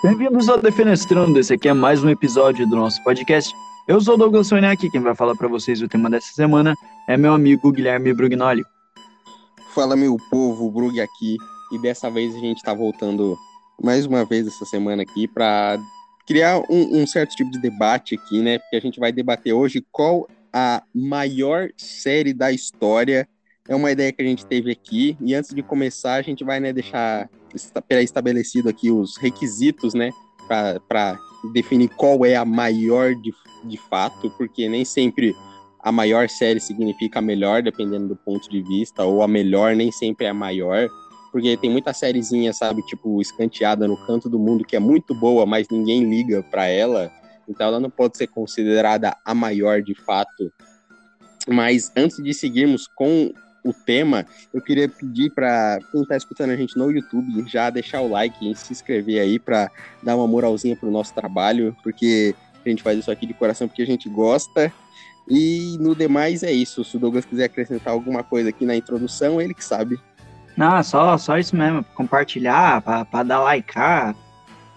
Bem-vindos ao Defenestrando. Esse aqui é mais um episódio do nosso podcast. Eu sou o Douglas Soniak, quem vai falar para vocês o tema dessa semana é meu amigo Guilherme Brugnoli. Fala, meu povo, Brug aqui. E dessa vez a gente tá voltando mais uma vez essa semana aqui para criar um, um, certo tipo de debate aqui, né? Porque a gente vai debater hoje qual a maior série da história. É uma ideia que a gente teve aqui. E antes de começar, a gente vai né, deixar pré-estabelecido aqui os requisitos, né? Para definir qual é a maior de, de fato, porque nem sempre a maior série significa a melhor, dependendo do ponto de vista, ou a melhor nem sempre é a maior, porque tem muita sériezinha, sabe, tipo, escanteada no canto do mundo que é muito boa, mas ninguém liga para ela, então ela não pode ser considerada a maior de fato. Mas antes de seguirmos com o tema, eu queria pedir para quem está escutando a gente no YouTube já deixar o like e se inscrever aí para dar uma moralzinha pro nosso trabalho, porque a gente faz isso aqui de coração porque a gente gosta. E no demais é isso. Se o Douglas quiser acrescentar alguma coisa aqui na introdução, ele que sabe. Não, só, só isso mesmo. Compartilhar, para dar likear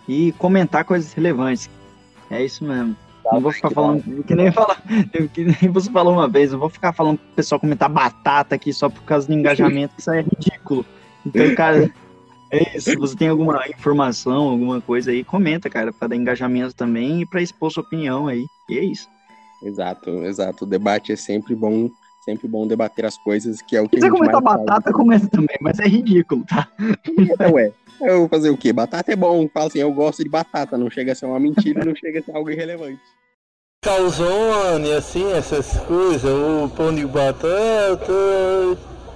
e comentar coisas relevantes. É isso mesmo. Tá, não vou ficar falando que nem, fala, que nem você falou uma vez, não vou ficar falando pro pessoal comentar batata aqui só por causa do engajamento, isso é ridículo. Então, cara, é isso. Se você tem alguma informação, alguma coisa aí, comenta, cara, para dar engajamento também e para expor sua opinião aí. E é isso. Exato, exato. O debate é sempre bom, sempre bom debater as coisas, que é o que Se quiser comentar batata, faz. comenta também, mas é ridículo, tá? Não é. Eu vou fazer o quê? Batata é bom. Fala assim, eu gosto de batata. Não chega a ser uma mentira, não chega a ser algo irrelevante. Calzone, assim, essas coisas, o pão de batata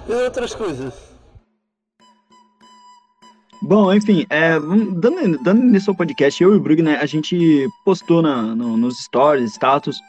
e outras coisas. Bom, enfim, é, dando, dando início ao podcast, eu e o Brug, né, a gente postou na, no, nos stories, status,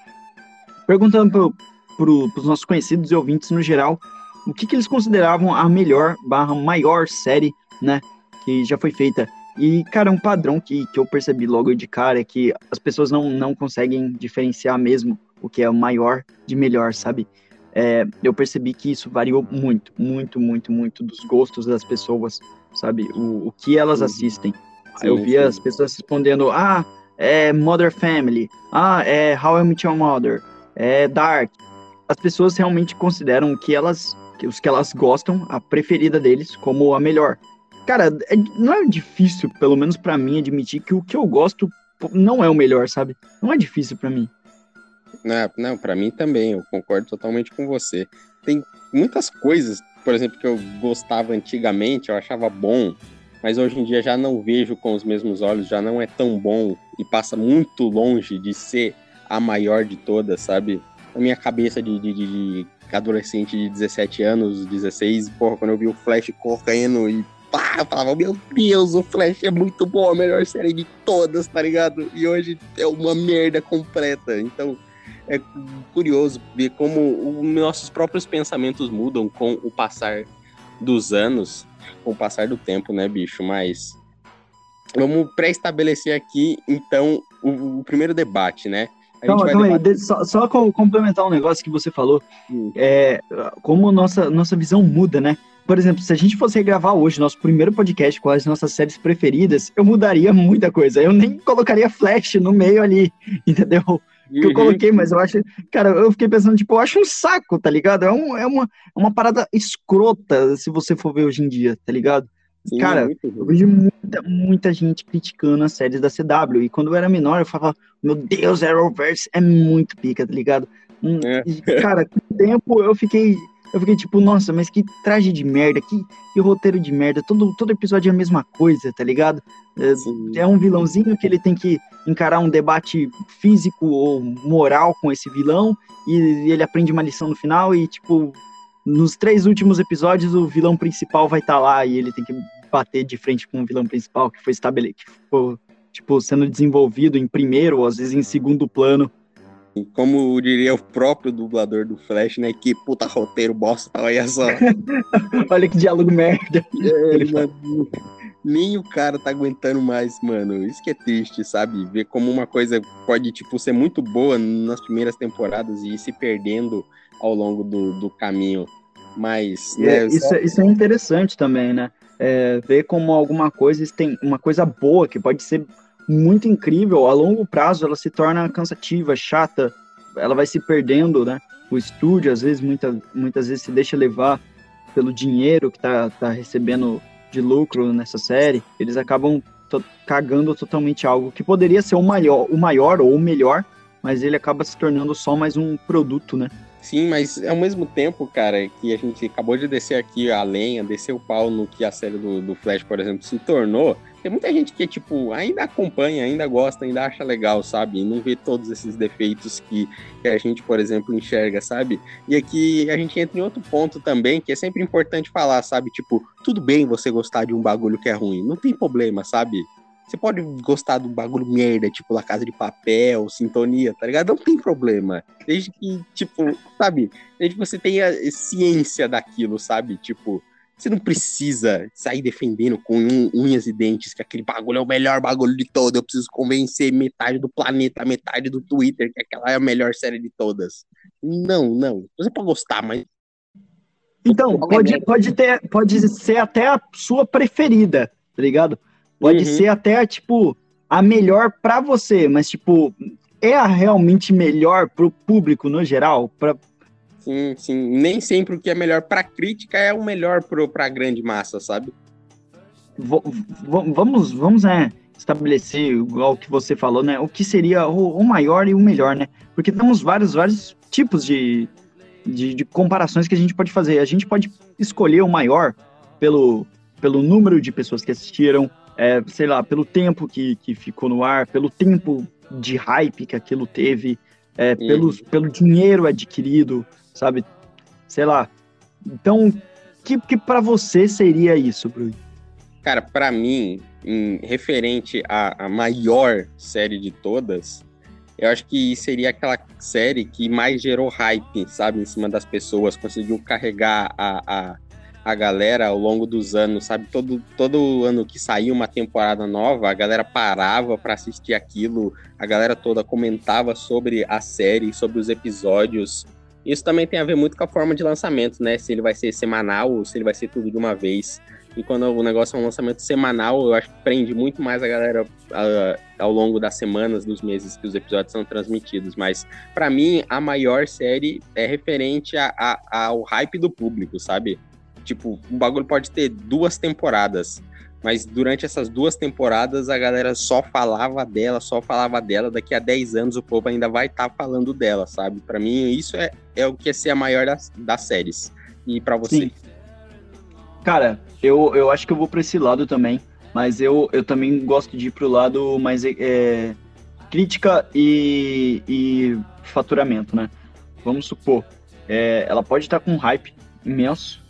perguntando para pro, os nossos conhecidos e ouvintes no geral o que, que eles consideravam a melhor barra maior série, né, que já foi feita. E, cara, um padrão que, que eu percebi logo de cara é que as pessoas não, não conseguem diferenciar mesmo o que é o maior de melhor, sabe? É, eu percebi que isso variou muito, muito, muito, muito dos gostos das pessoas, sabe? O, o que elas assistem. Sim, eu via sim. as pessoas respondendo, ah, é Mother Family, ah, é How I Met Your Mother, é Dark. As pessoas realmente consideram que elas, que os que elas gostam, a preferida deles, como a melhor. Cara, é, não é difícil, pelo menos para mim, admitir que o que eu gosto não é o melhor, sabe? Não é difícil para mim. Não, não para mim também, eu concordo totalmente com você. Tem muitas coisas, por exemplo, que eu gostava antigamente, eu achava bom, mas hoje em dia já não vejo com os mesmos olhos, já não é tão bom e passa muito longe de ser a maior de todas, sabe? Na minha cabeça de, de, de adolescente de 17 anos, 16, porra, quando eu vi o Flash correndo e pá, eu falava, meu Deus, o Flash é muito bom, a melhor série de todas, tá ligado? E hoje é uma merda completa. Então, é curioso ver como os nossos próprios pensamentos mudam com o passar dos anos, com o passar do tempo, né, bicho? Mas vamos pré-estabelecer aqui, então, o, o primeiro debate, né? Calma, calma aí, só, só, complementar um negócio que você falou, hum. é, como nossa, nossa visão muda, né? Por exemplo, se a gente fosse gravar hoje nosso primeiro podcast com as nossas séries preferidas, eu mudaria muita coisa. Eu nem colocaria Flash no meio ali, entendeu? Que eu coloquei, mas eu acho. Cara, eu fiquei pensando, tipo, eu acho um saco, tá ligado? É, um, é uma, é uma parada escrota, se você for ver hoje em dia, tá ligado? Sim, Cara, eu vejo muita, muita gente criticando as séries da CW. E quando eu era menor, eu falava, meu Deus, Arrowverse é muito pica, tá ligado? Hum, é. E, cara, com o tempo eu fiquei. Eu fiquei tipo, nossa, mas que traje de merda, que, que roteiro de merda. Todo, todo episódio é a mesma coisa, tá ligado? É, é um vilãozinho que ele tem que encarar um debate físico ou moral com esse vilão e ele aprende uma lição no final e, tipo, nos três últimos episódios o vilão principal vai estar tá lá e ele tem que bater de frente com o vilão principal que foi estabelecido, que ficou, tipo, sendo desenvolvido em primeiro ou às vezes em segundo plano. Como diria o próprio dublador do Flash, né? Que puta roteiro bosta, olha só. olha que diálogo merda. É, ele mano, nem o cara tá aguentando mais, mano. Isso que é triste, sabe? Ver como uma coisa pode, tipo, ser muito boa nas primeiras temporadas e ir se perdendo ao longo do, do caminho. Mas. Né, é, isso, só... isso é interessante também, né? é, ver como alguma coisa tem uma coisa boa que pode ser muito incrível, a longo prazo ela se torna cansativa, chata, ela vai se perdendo, né? O estúdio, às vezes, muita, muitas vezes se deixa levar pelo dinheiro que tá, tá recebendo de lucro nessa série, eles acabam cagando totalmente algo que poderia ser o maior, o maior ou o melhor, mas ele acaba se tornando só mais um produto, né? Sim, mas ao mesmo tempo, cara, que a gente acabou de descer aqui a lenha, descer o pau no que a série do, do Flash, por exemplo, se tornou, tem muita gente que, tipo, ainda acompanha, ainda gosta, ainda acha legal, sabe? E não vê todos esses defeitos que, que a gente, por exemplo, enxerga, sabe? E aqui a gente entra em outro ponto também, que é sempre importante falar, sabe? Tipo, tudo bem você gostar de um bagulho que é ruim, não tem problema, sabe? Você pode gostar do bagulho merda, tipo La Casa de Papel, Sintonia, tá ligado? Não tem problema. Desde que, tipo, sabe? Desde que você tenha ciência daquilo, sabe? Tipo, você não precisa sair defendendo com unhas e dentes que aquele bagulho é o melhor bagulho de todo. Eu preciso convencer metade do planeta, metade do Twitter que aquela é a melhor série de todas. Não, não. Você pode gostar, mas. Então, pode, pode, ter, pode ser até a sua preferida, tá ligado? Pode uhum. ser até, tipo, a melhor para você, mas, tipo, é a realmente melhor pro público no geral? Pra... Sim, sim. Nem sempre o que é melhor pra crítica é o melhor pro, pra grande massa, sabe? V vamos, vamos, né, estabelecer, igual que você falou, né, o que seria o, o maior e o melhor, né? Porque temos vários, vários tipos de, de, de comparações que a gente pode fazer. A gente pode escolher o maior pelo, pelo número de pessoas que assistiram, é, sei lá, pelo tempo que, que ficou no ar, pelo tempo de hype que aquilo teve, é, uhum. pelo, pelo dinheiro adquirido, sabe? Sei lá. Então, que, que para você seria isso, Bruno? Cara, para mim, em, referente à, à maior série de todas, eu acho que seria aquela série que mais gerou hype, sabe, em cima das pessoas, conseguiu carregar a, a, a galera ao longo dos anos, sabe? Todo, todo ano que saía uma temporada nova, a galera parava para assistir aquilo, a galera toda comentava sobre a série, sobre os episódios. Isso também tem a ver muito com a forma de lançamento, né? Se ele vai ser semanal ou se ele vai ser tudo de uma vez. E quando o negócio é um lançamento semanal, eu acho que prende muito mais a galera uh, ao longo das semanas, dos meses que os episódios são transmitidos. Mas, para mim, a maior série é referente a, a, ao hype do público, sabe? Tipo, o bagulho pode ter duas temporadas, mas durante essas duas temporadas a galera só falava dela, só falava dela. Daqui a 10 anos o povo ainda vai estar tá falando dela, sabe? Para mim, isso é, é o que é ser a maior das, das séries. E para você? Sim. Cara, eu, eu acho que eu vou para esse lado também, mas eu, eu também gosto de ir pro lado mais é, crítica e, e faturamento, né? Vamos supor, é, ela pode estar tá com um hype imenso,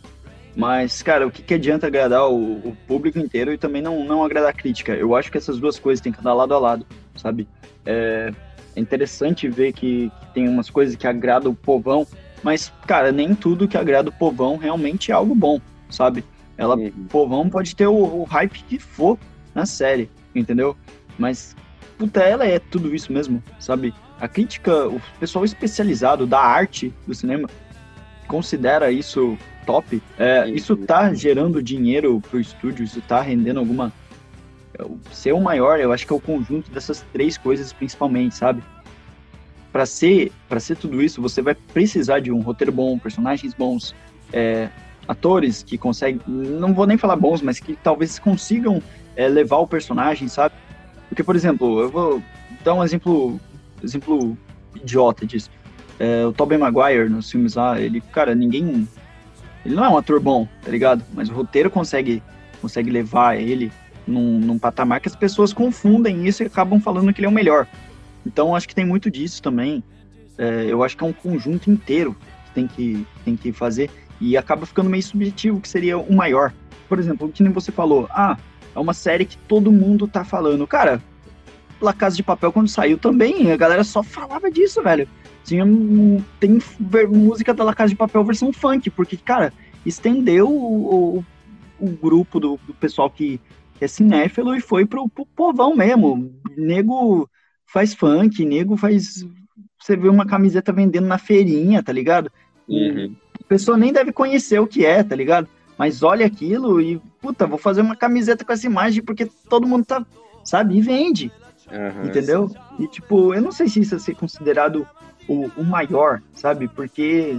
mas, cara, o que, que adianta agradar o, o, público inteiro e também não, não agradar a crítica? Eu acho que essas duas coisas têm que andar lado a lado, sabe? É, é interessante ver que, que, tem umas coisas que agradam o povão, mas, cara, nem tudo que agrada o povão realmente é algo bom, sabe? Ela, uhum. O povão pode ter o, o hype que for na série, entendeu? Mas, puta, ela é tudo isso mesmo, sabe? A crítica, o pessoal especializado da arte do cinema considera isso top, é, isso tá gerando dinheiro pro estúdio, isso tá rendendo alguma. Ser o maior, eu acho que é o conjunto dessas três coisas principalmente, sabe? Para ser, para ser tudo isso, você vai precisar de um roteiro bom, personagens bons, é, atores que conseguem, não vou nem falar bons, mas que talvez consigam é, levar o personagem, sabe? Porque, por exemplo, eu vou dar um exemplo, exemplo idiota disso. É, o Tobey Maguire nos filmes lá, ele, cara, ninguém ele não é um ator bom, tá ligado? Mas o roteiro consegue, consegue levar ele num, num patamar que as pessoas confundem isso e acabam falando que ele é o melhor. Então acho que tem muito disso também. É, eu acho que é um conjunto inteiro que tem que, tem que fazer e acaba ficando meio subjetivo que seria o maior. Por exemplo, o que nem você falou, ah, é uma série que todo mundo tá falando. Cara, La Casa de Papel quando saiu também, a galera só falava disso, velho tinha tem música da La Casa de Papel versão funk, porque, cara, estendeu o, o, o grupo do, do, pessoal que, é cinéfilo e foi pro, pro povão mesmo. Nego faz funk, nego faz. Você vê uma camiseta vendendo na feirinha, tá ligado? Uhum. A pessoa nem deve conhecer o que é, tá ligado? Mas olha aquilo e, puta, vou fazer uma camiseta com essa imagem porque todo mundo tá, sabe? E vende. Uhum, entendeu? Sim. E, tipo, eu não sei se isso é ser considerado o, o maior, sabe? Porque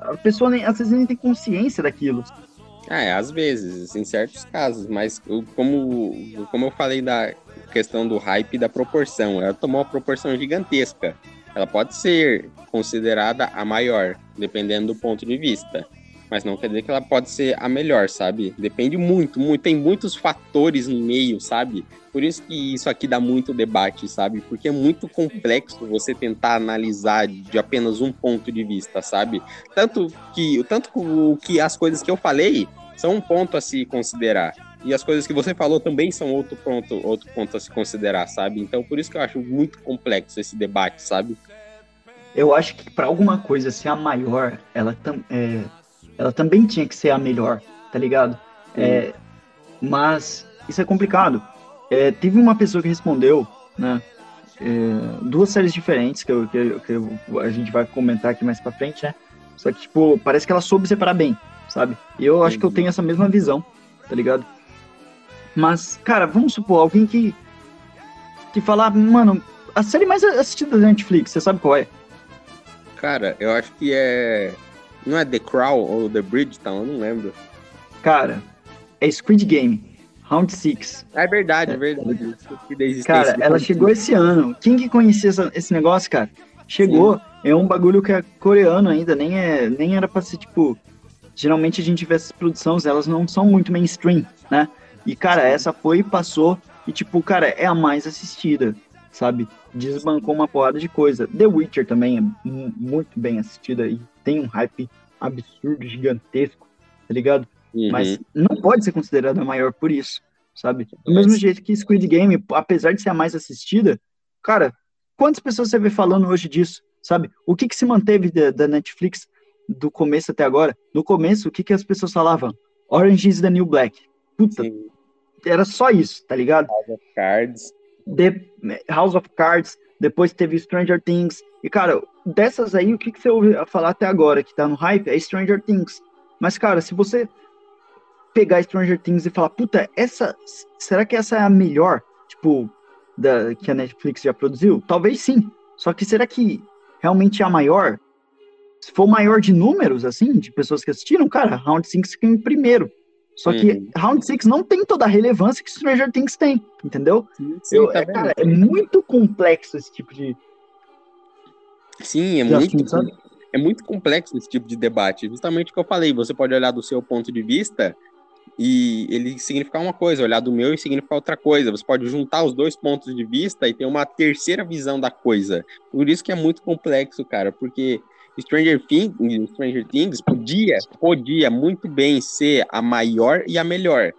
a pessoa nem, às vezes nem tem consciência daquilo. É, às vezes, em certos casos, mas como, como eu falei da questão do hype e da proporção, ela tomou uma proporção gigantesca. Ela pode ser considerada a maior, dependendo do ponto de vista. Mas não quer dizer que ela pode ser a melhor, sabe? Depende muito, muito. Tem muitos fatores no meio, sabe? Por isso que isso aqui dá muito debate, sabe? Porque é muito complexo você tentar analisar de apenas um ponto de vista, sabe? Tanto que, tanto que as coisas que eu falei são um ponto a se considerar. E as coisas que você falou também são outro ponto, outro ponto a se considerar, sabe? Então, por isso que eu acho muito complexo esse debate, sabe? Eu acho que para alguma coisa ser a maior, ela, tam, é, ela também tinha que ser a melhor, tá ligado? É, mas isso é complicado. É, teve uma pessoa que respondeu, né? É, duas séries diferentes que, eu, que, eu, que eu, a gente vai comentar aqui mais pra frente, né? Só que, tipo, parece que ela soube separar bem, sabe? E eu acho que eu tenho essa mesma visão, tá ligado? Mas, cara, vamos supor, alguém que. que falar, mano, a série mais assistida da Netflix, você sabe qual é? Cara, eu acho que é. Não é The Crown ou The Bridgetown, eu não lembro. Cara, é Squid Game. Round 6. É verdade, é, é verdade. Cara, ela chegou esse ano. Quem que conhecia essa, esse negócio, cara? Chegou. Sim. É um bagulho que é coreano ainda, nem, é, nem era pra ser, tipo... Geralmente a gente vê essas produções, elas não são muito mainstream, né? E, cara, essa foi e passou. E, tipo, cara, é a mais assistida, sabe? Desbancou uma porrada de coisa. The Witcher também é muito bem assistida e tem um hype absurdo, gigantesco, tá ligado? Uhum. Mas não pode ser considerada maior por isso, sabe? Do mesmo jeito que Squid Game, apesar de ser a mais assistida, cara, quantas pessoas você vê falando hoje disso, sabe? O que que se manteve da, da Netflix do começo até agora? No começo, o que que as pessoas falavam? Orange is the New Black. Puta, Sim. era só isso, tá ligado? House of Cards. The House of Cards, depois teve Stranger Things. E, cara, dessas aí, o que, que você ouve falar até agora que tá no hype é Stranger Things. Mas, cara, se você pegar Stranger Things e falar, puta, essa. Será que essa é a melhor, tipo, da, que a Netflix já produziu? Talvez sim. Só que será que realmente é a maior? Se for maior de números, assim, de pessoas que assistiram, cara, Round 6 fica em primeiro. Só que uhum. Round 6 não tem toda a relevância que Stranger Things tem, entendeu? Sim, sim, Eu, tá é, cara, é muito complexo esse tipo de. Sim, é muito, é muito complexo esse tipo de debate. Justamente o que eu falei, você pode olhar do seu ponto de vista e ele significar uma coisa, olhar do meu e significar outra coisa. Você pode juntar os dois pontos de vista e ter uma terceira visão da coisa. Por isso que é muito complexo, cara, porque Stranger Things, Stranger Things podia, podia muito bem ser a maior e a melhor.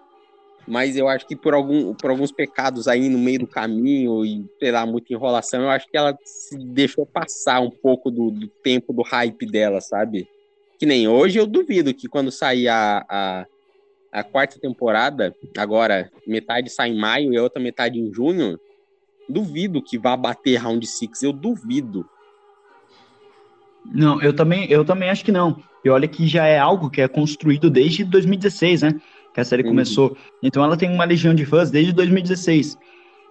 Mas eu acho que por, algum, por alguns pecados aí no meio do caminho e, lá, muita enrolação, eu acho que ela se deixou passar um pouco do, do tempo do hype dela, sabe? Que nem hoje eu duvido que quando sair a, a, a quarta temporada, agora metade sai em maio e a outra metade em junho, duvido que vá bater Round 6, eu duvido. Não, eu também, eu também acho que não. E olha que já é algo que é construído desde 2016, né? Que a série uhum. começou. Então ela tem uma legião de fãs desde 2016.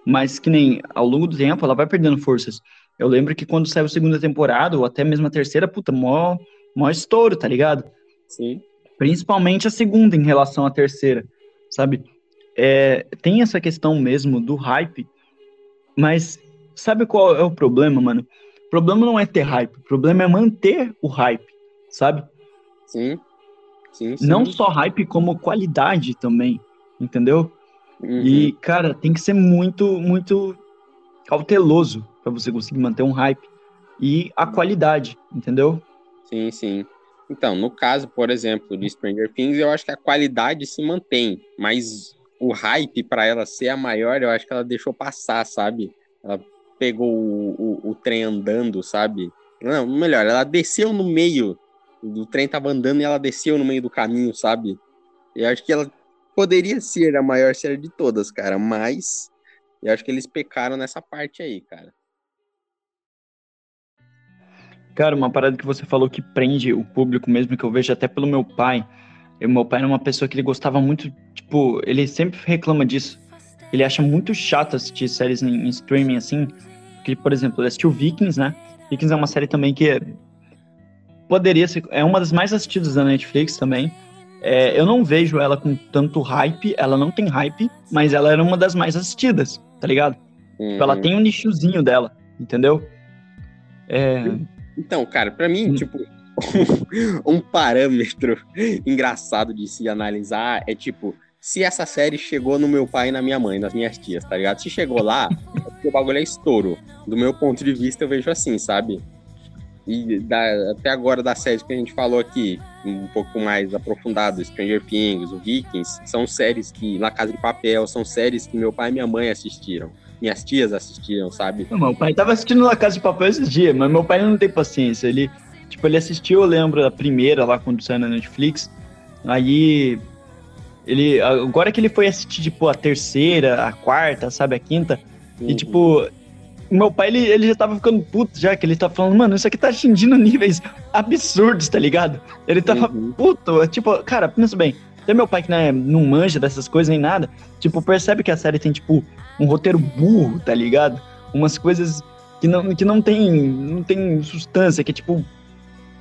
Mas que nem ao longo do tempo ela vai perdendo forças. Eu lembro que quando saiu a segunda temporada, ou até mesmo a terceira, puta, mó, mó estouro, tá ligado? Sim. Principalmente a segunda em relação à terceira, sabe? É, tem essa questão mesmo do hype, mas sabe qual é o problema, mano? O problema não é ter hype, o problema é manter o hype, sabe? Sim. Sim, sim. Não só hype, como qualidade também, entendeu? Uhum. E, cara, tem que ser muito, muito cauteloso para você conseguir manter um hype e a qualidade, entendeu? Sim, sim. Então, no caso, por exemplo, de Stranger Things, eu acho que a qualidade se mantém, mas o hype para ela ser a maior, eu acho que ela deixou passar, sabe? Ela pegou o, o, o trem andando, sabe? Não, melhor, ela desceu no meio. O trem tava andando e ela desceu no meio do caminho, sabe? Eu acho que ela poderia ser a maior série de todas, cara, mas eu acho que eles pecaram nessa parte aí, cara. Cara, uma parada que você falou que prende o público mesmo, que eu vejo até pelo meu pai. Eu, meu pai era uma pessoa que ele gostava muito, tipo, ele sempre reclama disso. ele acha muito chato assistir séries em, em streaming assim. Que, por exemplo, ele assistiu Vikings, né? Vikings é uma série também que poderia ser. É uma das mais assistidas da Netflix também. É, eu não vejo ela com tanto hype, ela não tem hype, mas ela era uma das mais assistidas, tá ligado? Uhum. Ela tem um nichozinho dela, entendeu? É... Então, cara, para mim, hum. tipo, um parâmetro engraçado de se analisar é tipo, se essa série chegou no meu pai e na minha mãe, nas minhas tias, tá ligado? Se chegou lá, é porque o bagulho é estouro. Do meu ponto de vista, eu vejo assim, sabe? E da, até agora das séries que a gente falou aqui, um pouco mais aprofundado, Stranger Things, o Vikings, são séries que, La Casa de Papel, são séries que meu pai e minha mãe assistiram. Minhas tias assistiram, sabe? Não, meu pai tava assistindo La Casa de Papel esses dias, mas meu pai não tem paciência. Ele, tipo, ele assistiu, eu lembro, a primeira lá quando saiu na Netflix. Aí ele agora que ele foi assistir tipo a terceira, a quarta, sabe, a quinta, uhum. e tipo meu pai, ele, ele já tava ficando puto já, que ele tava falando, mano, isso aqui tá atingindo níveis absurdos, tá ligado? Ele tava uhum. puto, tipo, cara, pensa bem, até meu pai que né, não manja dessas coisas nem nada, tipo, percebe que a série tem, tipo, um roteiro burro, tá ligado? Umas coisas que não, que não tem, não tem substância, que tipo...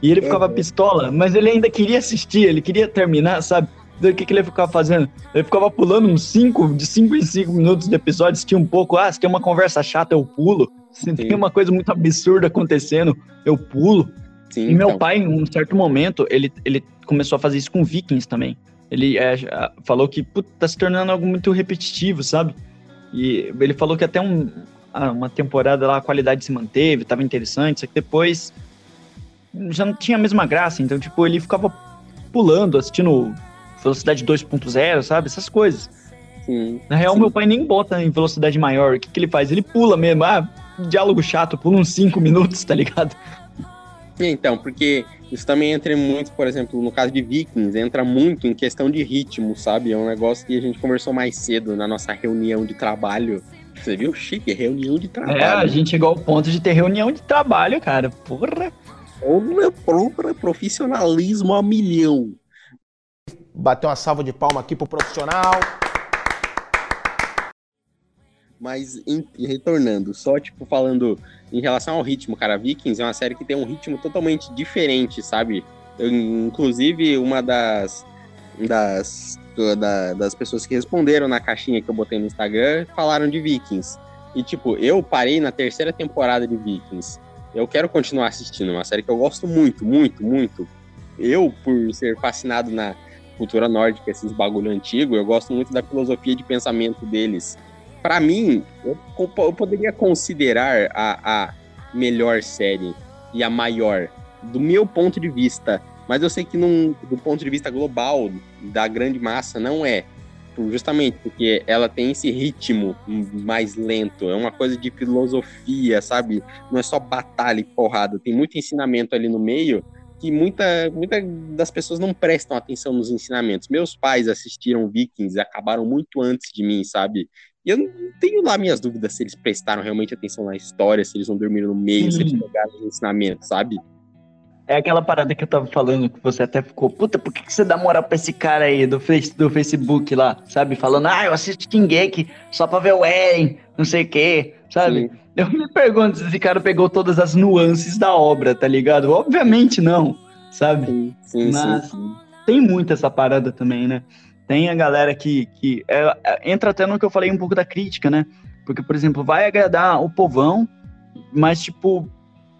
E ele ficava uhum. pistola, mas ele ainda queria assistir, ele queria terminar, sabe? O que, que ele ficava fazendo? Ele ficava pulando uns 5, de 5 em 5 minutos de episódio, se tinha um pouco, ah, se tem uma conversa chata, eu pulo. Se tem uma coisa muito absurda acontecendo, eu pulo. Sim, e meu então. pai, em um certo momento, ele, ele começou a fazer isso com Vikings também. Ele é, falou que tá se tornando algo muito repetitivo, sabe? E ele falou que até um, ah, uma temporada lá a qualidade se manteve, tava interessante, só que depois já não tinha a mesma graça. Então, tipo, ele ficava pulando, assistindo velocidade 2.0, sabe? Essas coisas. Sim, Na real, sim. meu pai nem bota em velocidade maior. O que, que ele faz? Ele pula mesmo. Ah, diálogo chato, pula uns 5 minutos, tá ligado? Então, porque isso também entra muito, por exemplo, no caso de Vikings, entra muito em questão de ritmo, sabe? É um negócio que a gente conversou mais cedo na nossa reunião de trabalho. Você viu? Chique, reunião de trabalho. É, a gente chegou ao ponto de ter reunião de trabalho, cara. Porra. Meu próprio profissionalismo a milhão bater uma salva de palma aqui pro profissional. Mas em, retornando, só tipo falando em relação ao ritmo, cara, Vikings é uma série que tem um ritmo totalmente diferente, sabe? Eu, inclusive, uma das, das, da, das pessoas que responderam na caixinha que eu botei no Instagram falaram de Vikings. E, tipo, eu parei na terceira temporada de Vikings. Eu quero continuar assistindo, é uma série que eu gosto muito, muito, muito. Eu, por ser fascinado na, cultura nórdica, esses bagulho antigo, eu gosto muito da filosofia de pensamento deles. Para mim, eu, eu, poderia considerar a, a melhor série e a maior, do meu ponto de vista, mas eu sei que num, do ponto de vista global, da grande massa, não é. Justamente porque ela tem esse ritmo mais lento, é uma coisa de filosofia, sabe? Não é só batalha e porrada, tem muito ensinamento ali no meio que muita, muita das pessoas não prestam atenção nos ensinamentos. Meus pais assistiram Vikings e acabaram muito antes de mim, sabe? E eu não tenho lá minhas dúvidas se eles prestaram realmente atenção na história, se eles não dormiram no meio, se eles pegaram os ensinamentos, sabe? É aquela parada que eu tava falando, que você até ficou, puta, por que, que você dá moral pra esse cara aí do, face, do Facebook lá, sabe? Falando, ah, eu assisto Shingeki só pra ver o Eren, não sei o quê, sabe? Sim. Eu me pergunto se esse cara pegou todas as nuances da obra, tá ligado? Obviamente não, sabe? Sim, sim, Mas sim, tem muito essa parada também, né? Tem a galera que, que é, é, entra até no que eu falei um pouco da crítica, né? Porque, por exemplo, vai agradar o povão, mas, tipo,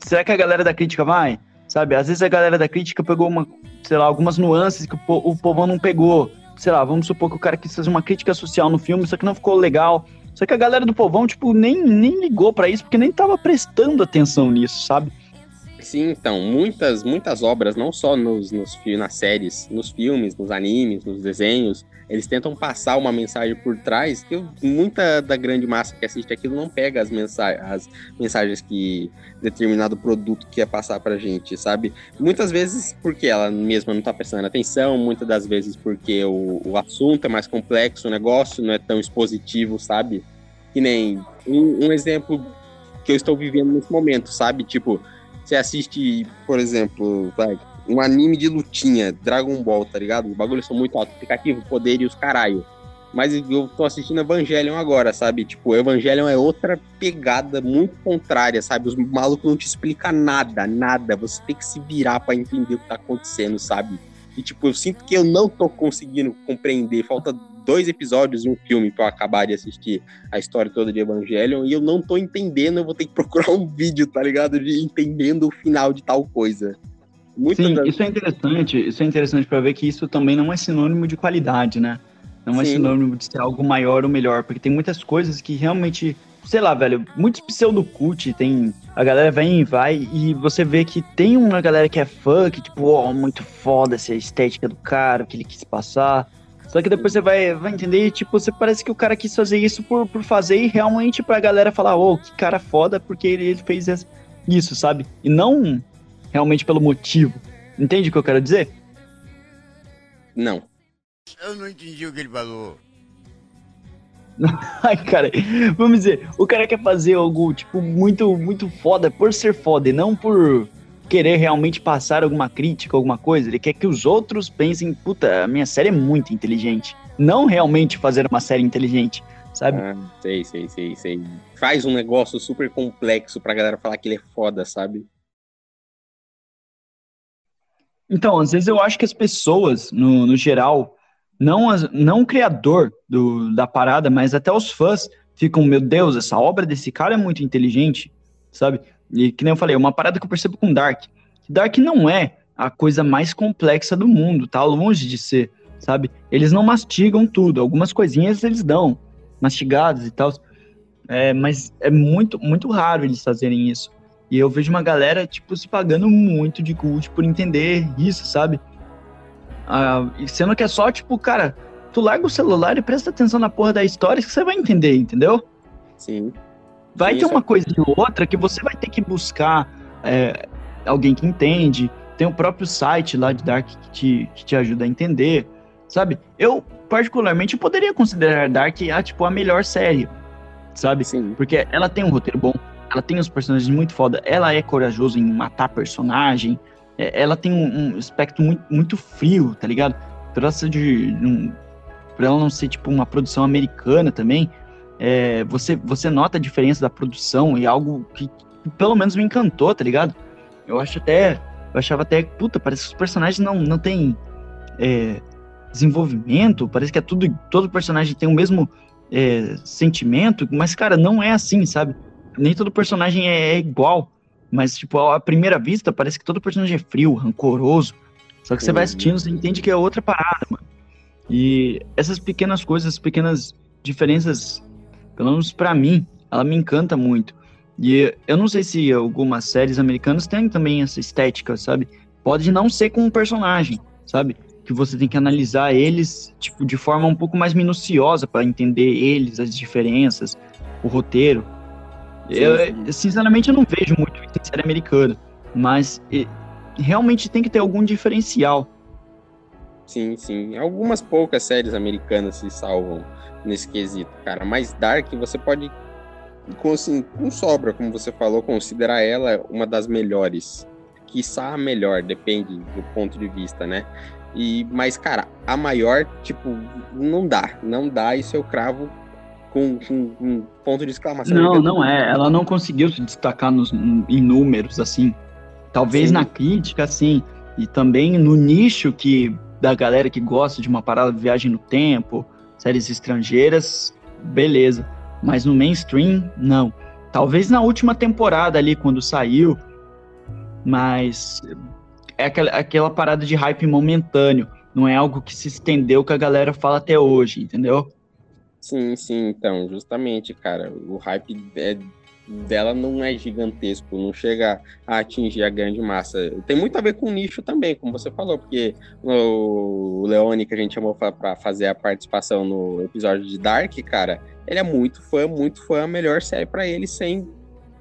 será que a galera da crítica vai? Sabe? Às vezes a galera da crítica pegou uma, sei lá, algumas nuances que o, o povão não pegou. Sei lá, vamos supor que o cara quis fazer uma crítica social no filme, só que não ficou legal. Só que a galera do povão, tipo, nem, nem ligou para isso, porque nem tava prestando atenção nisso, sabe? Sim, então, muitas, muitas obras, não só nos, nos, nas séries, nos filmes, nos animes, nos desenhos, eles tentam passar uma mensagem por trás que muita da grande massa que assiste aquilo não pega as, mensagens, as mensagens que determinado produto quer passar pra gente, sabe? Muitas vezes porque ela mesma não tá prestando atenção, muitas das vezes porque o, o assunto é mais complexo, o negócio não é tão expositivo, sabe? Que nem um, um exemplo que eu estou vivendo nesse momento, sabe? Tipo, você assiste, por exemplo, um anime de lutinha, Dragon Ball, tá ligado? Os bagulhos são muito altos, aplicativo, poder e os caralho. Mas eu tô assistindo Evangelion agora, sabe? Tipo, Evangelion é outra pegada muito contrária, sabe? Os malucos não te explicam nada, nada. Você tem que se virar para entender o que tá acontecendo, sabe? E, tipo, eu sinto que eu não tô conseguindo compreender. Falta dois episódios e um filme para eu acabar de assistir a história toda de Evangelion e eu não tô entendendo. Eu vou ter que procurar um vídeo, tá ligado? De entendendo o final de tal coisa. Sim, isso é interessante. Isso é interessante para ver que isso também não é sinônimo de qualidade, né? Não é Sim. sinônimo de ser algo maior ou melhor, porque tem muitas coisas que realmente, sei lá, velho, muitos pseudo-cult, tem. A galera vem e vai, e você vê que tem uma galera que é fã, que, tipo, ó, oh, muito foda essa estética do cara, o que ele quis passar. Só que depois você vai, vai entender, tipo, você parece que o cara quis fazer isso por, por fazer e realmente pra galera falar, ô, oh, que cara foda, porque ele, ele fez isso, sabe? E não realmente pelo motivo. Entende o que eu quero dizer? Não. Eu não entendi o que ele falou. Ai, cara, vamos dizer, o cara quer fazer algo, tipo, muito, muito foda por ser foda e não por querer realmente passar alguma crítica, alguma coisa. Ele quer que os outros pensem, puta, a minha série é muito inteligente. Não realmente fazer uma série inteligente, sabe? Ah, sei, sei, sei, sei. Faz um negócio super complexo pra galera falar que ele é foda, sabe? Então, às vezes eu acho que as pessoas, no, no geral, não, as, não o criador do, da parada, mas até os fãs ficam, meu Deus, essa obra desse cara é muito inteligente, sabe? E que nem eu falei, uma parada que eu percebo com Dark. Dark não é a coisa mais complexa do mundo, tá longe de ser, sabe? Eles não mastigam tudo, algumas coisinhas eles dão, mastigadas e tal, é, mas é muito, muito raro eles fazerem isso. E eu vejo uma galera, tipo, se pagando muito de cult por entender isso, sabe? Ah, sendo que é só, tipo, cara, tu larga o celular e presta atenção na porra da história que você vai entender, entendeu? Sim. Vai Sim, ter uma coisa ou outra que você vai ter que buscar é, alguém que entende. Tem o próprio site lá de Dark que te, que te ajuda a entender, sabe? Eu, particularmente, poderia considerar Dark a, tipo, a melhor série, sabe? Sim. Porque ela tem um roteiro bom, ela tem os personagens muito foda, ela é corajosa em matar personagem, é, ela tem um, um aspecto muito, muito frio, tá ligado? Por ela, de, um, ela não ser tipo uma produção americana também, é, você, você nota a diferença da produção e algo que, que, pelo menos me encantou, tá ligado? Eu acho até, eu achava até, puta, parece que os personagens não, não tem é, desenvolvimento, parece que é tudo, todo personagem tem o mesmo é, sentimento, mas, cara, não é assim, sabe? Nem todo personagem é, é igual, mas, tipo, à primeira vista, parece que todo personagem é frio, rancoroso. Só que você vai assistindo, você entende que é outra parada, mano. E essas pequenas coisas, pequenas diferenças, pelo menos pra mim, ela me encanta muito. E eu não sei se algumas séries americanas têm também essa estética, sabe? Pode não ser com um personagem, sabe? Que você tem que analisar eles, tipo, de forma um pouco mais minuciosa para entender eles, as diferenças, o roteiro. Eu, sinceramente, eu não vejo muito isso em série americana, mas realmente tem que ter algum diferencial. Sim, sim. Algumas poucas séries americanas se salvam nesse quesito, cara. Mas Dark, você pode, com, assim, com sobra, como você falou, considerar ela uma das melhores. Quiçá a melhor, depende do ponto de vista, né? E, mas, cara, a maior, tipo, não dá. Não dá, isso eu cravo com, com, um ponto de exclamação. Não, não é. Ela não conseguiu se destacar nos, em números, assim. Talvez sim. na crítica, sim. E também no nicho que da galera que gosta de uma parada de viagem no tempo, séries estrangeiras, beleza. Mas no mainstream, não. Talvez na última temporada ali, quando saiu, mas é aquela, aquela parada de hype momentâneo. Não é algo que se estendeu que a galera fala até hoje, entendeu? Sim, sim, então, justamente, cara, o hype é, dela não é gigantesco, não chega a atingir a grande massa. Tem muito a ver com o nicho também, como você falou, porque o Leone, que a gente chamou para fazer a participação no episódio de Dark, cara, ele é muito fã, muito fã, a melhor série para ele, sem,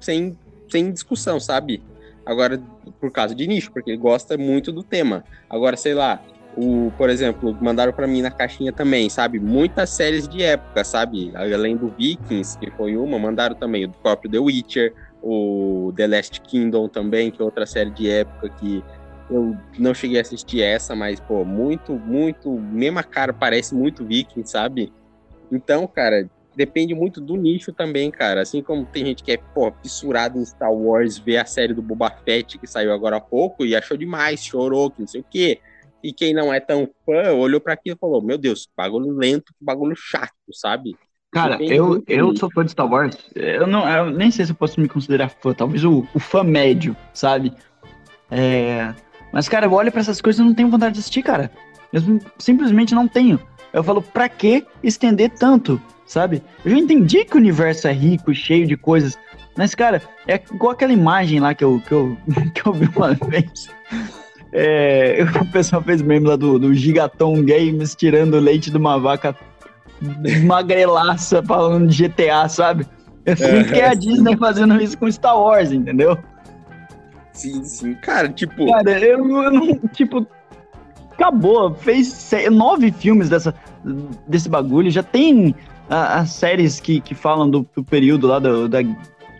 sem, sem discussão, sabe? Agora, por causa de nicho, porque ele gosta muito do tema. Agora, sei lá, o, por exemplo, mandaram para mim na caixinha também, sabe? Muitas séries de época, sabe? Além do Vikings, que foi uma, mandaram também o próprio The Witcher, o The Last Kingdom também, que é outra série de época que eu não cheguei a assistir essa, mas, pô, muito, muito, mesma cara, parece muito Vikings, sabe? Então, cara, depende muito do nicho também, cara. Assim como tem gente que é, pô, fissurado em Star Wars, vê a série do Boba Fett que saiu agora há pouco e achou demais, chorou, que não sei o quê. E quem não é tão fã olhou para aquilo e falou: Meu Deus, bagulho lento, bagulho chato, sabe? Cara, eu, eu sou fã de Star Wars. Eu, não, eu nem sei se eu posso me considerar fã, talvez o, o fã médio, sabe? É, mas, cara, eu olho para essas coisas e não tenho vontade de assistir, cara. Eu simplesmente não tenho. Eu falo, pra que estender tanto, sabe? Eu já entendi que o universo é rico, cheio de coisas. Mas, cara, é igual aquela imagem lá que eu, que eu, que eu vi uma vez. É, o pessoal fez meme lá do, do Gigaton Games tirando o leite de uma vaca magrelaça falando de GTA, sabe? Eu sinto que é a Disney fazendo isso com Star Wars, entendeu? Sim, sim. Cara, tipo. Cara, eu, eu não. Tipo. Acabou. Fez nove filmes dessa, desse bagulho. Já tem as séries que, que falam do, do período lá do, da,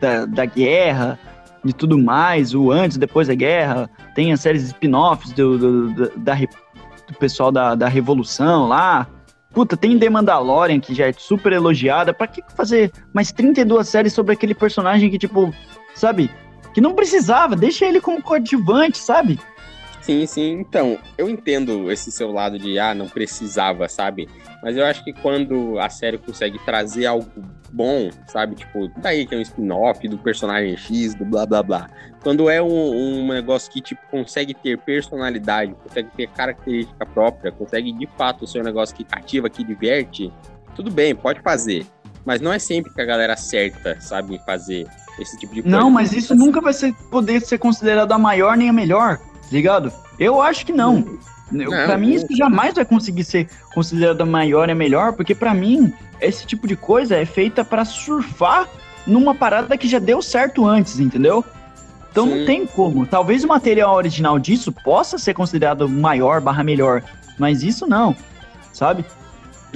da, da guerra de tudo mais, o antes, depois da guerra, tem as séries spin-offs do, do, do, da, do pessoal da, da Revolução lá. Puta, tem The Mandalorian, que já é super elogiada. Pra que fazer mais 32 séries sobre aquele personagem que, tipo, sabe? Que não precisava, deixa ele como coadjuvante, sabe? Sim, sim. Então, eu entendo esse seu lado de, ah, não precisava, sabe? Mas eu acho que quando a série consegue trazer algo bom, sabe? Tipo, daí que é um spin-off do personagem X, do blá blá blá. Quando é um, um, negócio que, tipo, consegue ter personalidade, consegue ter característica própria, consegue de fato ser um negócio que cativa, que diverte, tudo bem, pode fazer. Mas não é sempre que a galera acerta, sabe, fazer esse tipo de coisa. Não, mas isso nunca vai ser, poder ser considerado a maior nem a melhor, ligado? Eu acho que não. não para mim, isso jamais vai conseguir ser considerado a maior e a melhor, porque para mim, esse tipo de coisa é feita para surfar numa parada que já deu certo antes, entendeu? Então Sim. não tem como. Talvez o material original disso possa ser considerado maior barra melhor, mas isso não, sabe?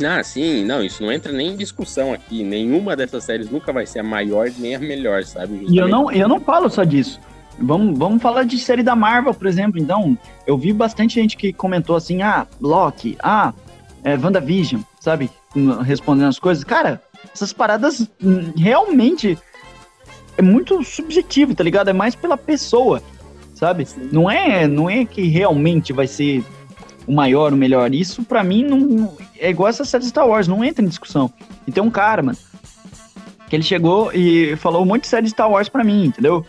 Ah, sim, não, isso não entra nem em discussão aqui. Nenhuma dessas séries nunca vai ser a maior nem a melhor, sabe? Justamente. E eu não, eu não falo só disso. Vamos, vamos falar de série da Marvel, por exemplo. Então, eu vi bastante gente que comentou assim: ah, Loki, ah, é, WandaVision, sabe? Respondendo as coisas. Cara, essas paradas hum, realmente é muito subjetivo, tá ligado? É mais pela pessoa, sabe? Não é, não é que realmente vai ser o maior, o melhor. Isso para mim não, não, é igual essa série Star Wars, não entra em discussão. E tem um cara, mano, que ele chegou e falou um monte de série Star Wars para mim, entendeu?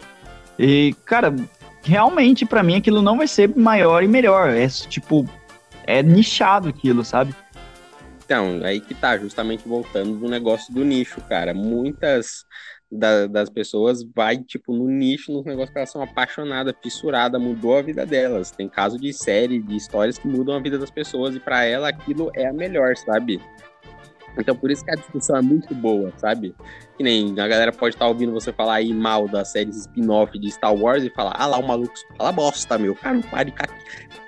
E, cara, realmente para mim aquilo não vai ser maior e melhor. É tipo, é nichado aquilo, sabe? Então, aí que tá, justamente voltando do negócio do nicho, cara. Muitas da, das pessoas vai, tipo, no nicho, nos negócios que elas são apaixonadas, fissuradas, mudou a vida delas. Tem caso de série, de histórias que mudam a vida das pessoas e para ela aquilo é a melhor, sabe? Então por isso que a discussão é muito boa, sabe? Que nem a galera pode estar tá ouvindo você falar aí mal das séries spin-off de Star Wars e falar, ah lá, o maluco fala bosta, meu. Cara, não pare de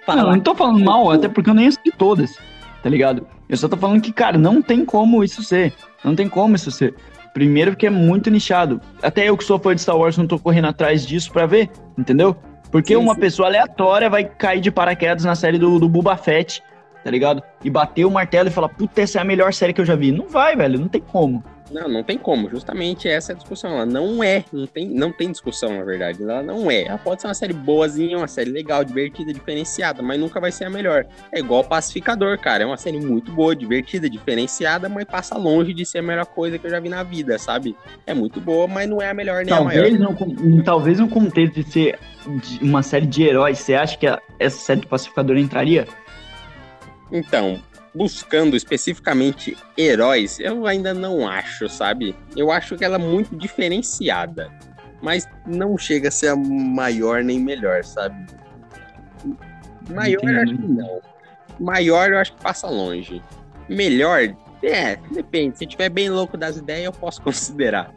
Não, eu não tô falando mal, até porque eu nem assisti todas, tá ligado? Eu só tô falando que, cara, não tem como isso ser. Não tem como isso ser. Primeiro porque é muito nichado. Até eu que sou fã de Star Wars não tô correndo atrás disso pra ver, entendeu? Porque sim, uma sim. pessoa aleatória vai cair de paraquedas na série do, do Boba Fett, tá ligado? E bater o martelo e falar, puta, essa é a melhor série que eu já vi. Não vai, velho, não tem como. Não, não tem como. Justamente essa é a discussão. Ela não é, não tem, não tem discussão, na verdade. Ela não é. Ela pode ser uma série boazinha, uma série legal, divertida, diferenciada, mas nunca vai ser a melhor. É igual Pacificador, cara. É uma série muito boa, divertida, diferenciada, mas passa longe de ser a melhor coisa que eu já vi na vida, sabe? É muito boa, mas não é a melhor nem talvez a maior. No, talvez no contexto de ser uma série de heróis, você acha que essa série de Pacificador entraria? Então, buscando especificamente heróis, eu ainda não acho, sabe? Eu acho que ela é muito diferenciada, mas não chega a ser a maior nem melhor, sabe? Maior eu acho que não. Maior eu acho que passa longe. Melhor, é, depende. Se tiver bem louco das ideias, eu posso considerar.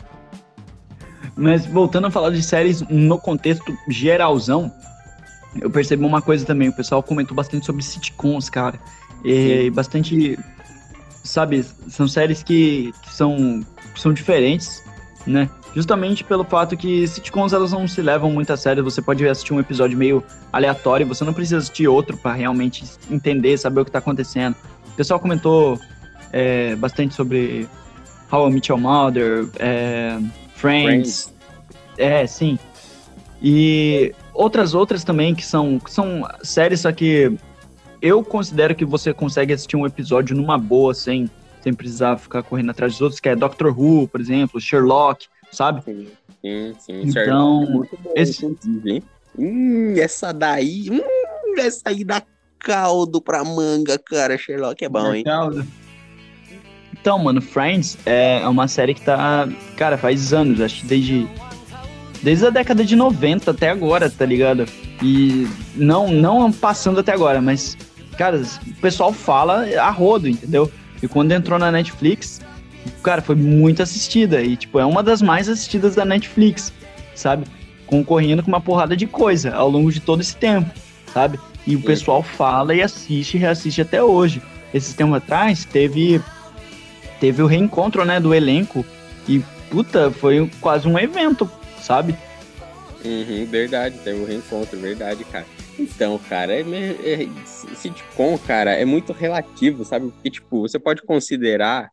Mas voltando a falar de séries no contexto geralzão, eu percebi uma coisa também, o pessoal comentou bastante sobre sitcoms, cara. E bastante, sabe, são séries que, que são, são diferentes, né? Justamente pelo fato que sitcoms elas não se levam muito a sério, você pode assistir um episódio meio aleatório, você não precisa assistir outro para realmente entender, saber o que tá acontecendo. O pessoal comentou é, bastante sobre How I Met Your Mother, é, Friends. Friends. É, sim. E outras outras também que são, que são séries, só que eu considero que você consegue assistir um episódio numa boa, sem, sem precisar ficar correndo atrás dos outros, que é Doctor Who, por exemplo, Sherlock, sabe? Sim, sim, sim. Então, Sherlock é muito bom, esse... Hum, essa daí, hum, essa aí dá caldo pra manga, cara. Sherlock é bom, hein? Caldo. Então, mano, Friends é uma série que tá, cara, faz anos, acho que desde desde a década de 90 até agora, tá ligado? E não não passando até agora, mas cara, o pessoal fala a rodo, entendeu? E quando entrou na Netflix, cara, foi muito assistida e tipo, é uma das mais assistidas da Netflix, sabe? Concorrendo com uma porrada de coisa ao longo de todo esse tempo, sabe? E o pessoal fala e assiste e reassiste até hoje. Esse tempo atrás teve teve o reencontro, né, do elenco e puta, foi quase um evento, sabe? Uhum, verdade, teve o reencontro, verdade, cara. Então, cara, é, é, sitcom, cara, é muito relativo, sabe? Porque, tipo, você pode considerar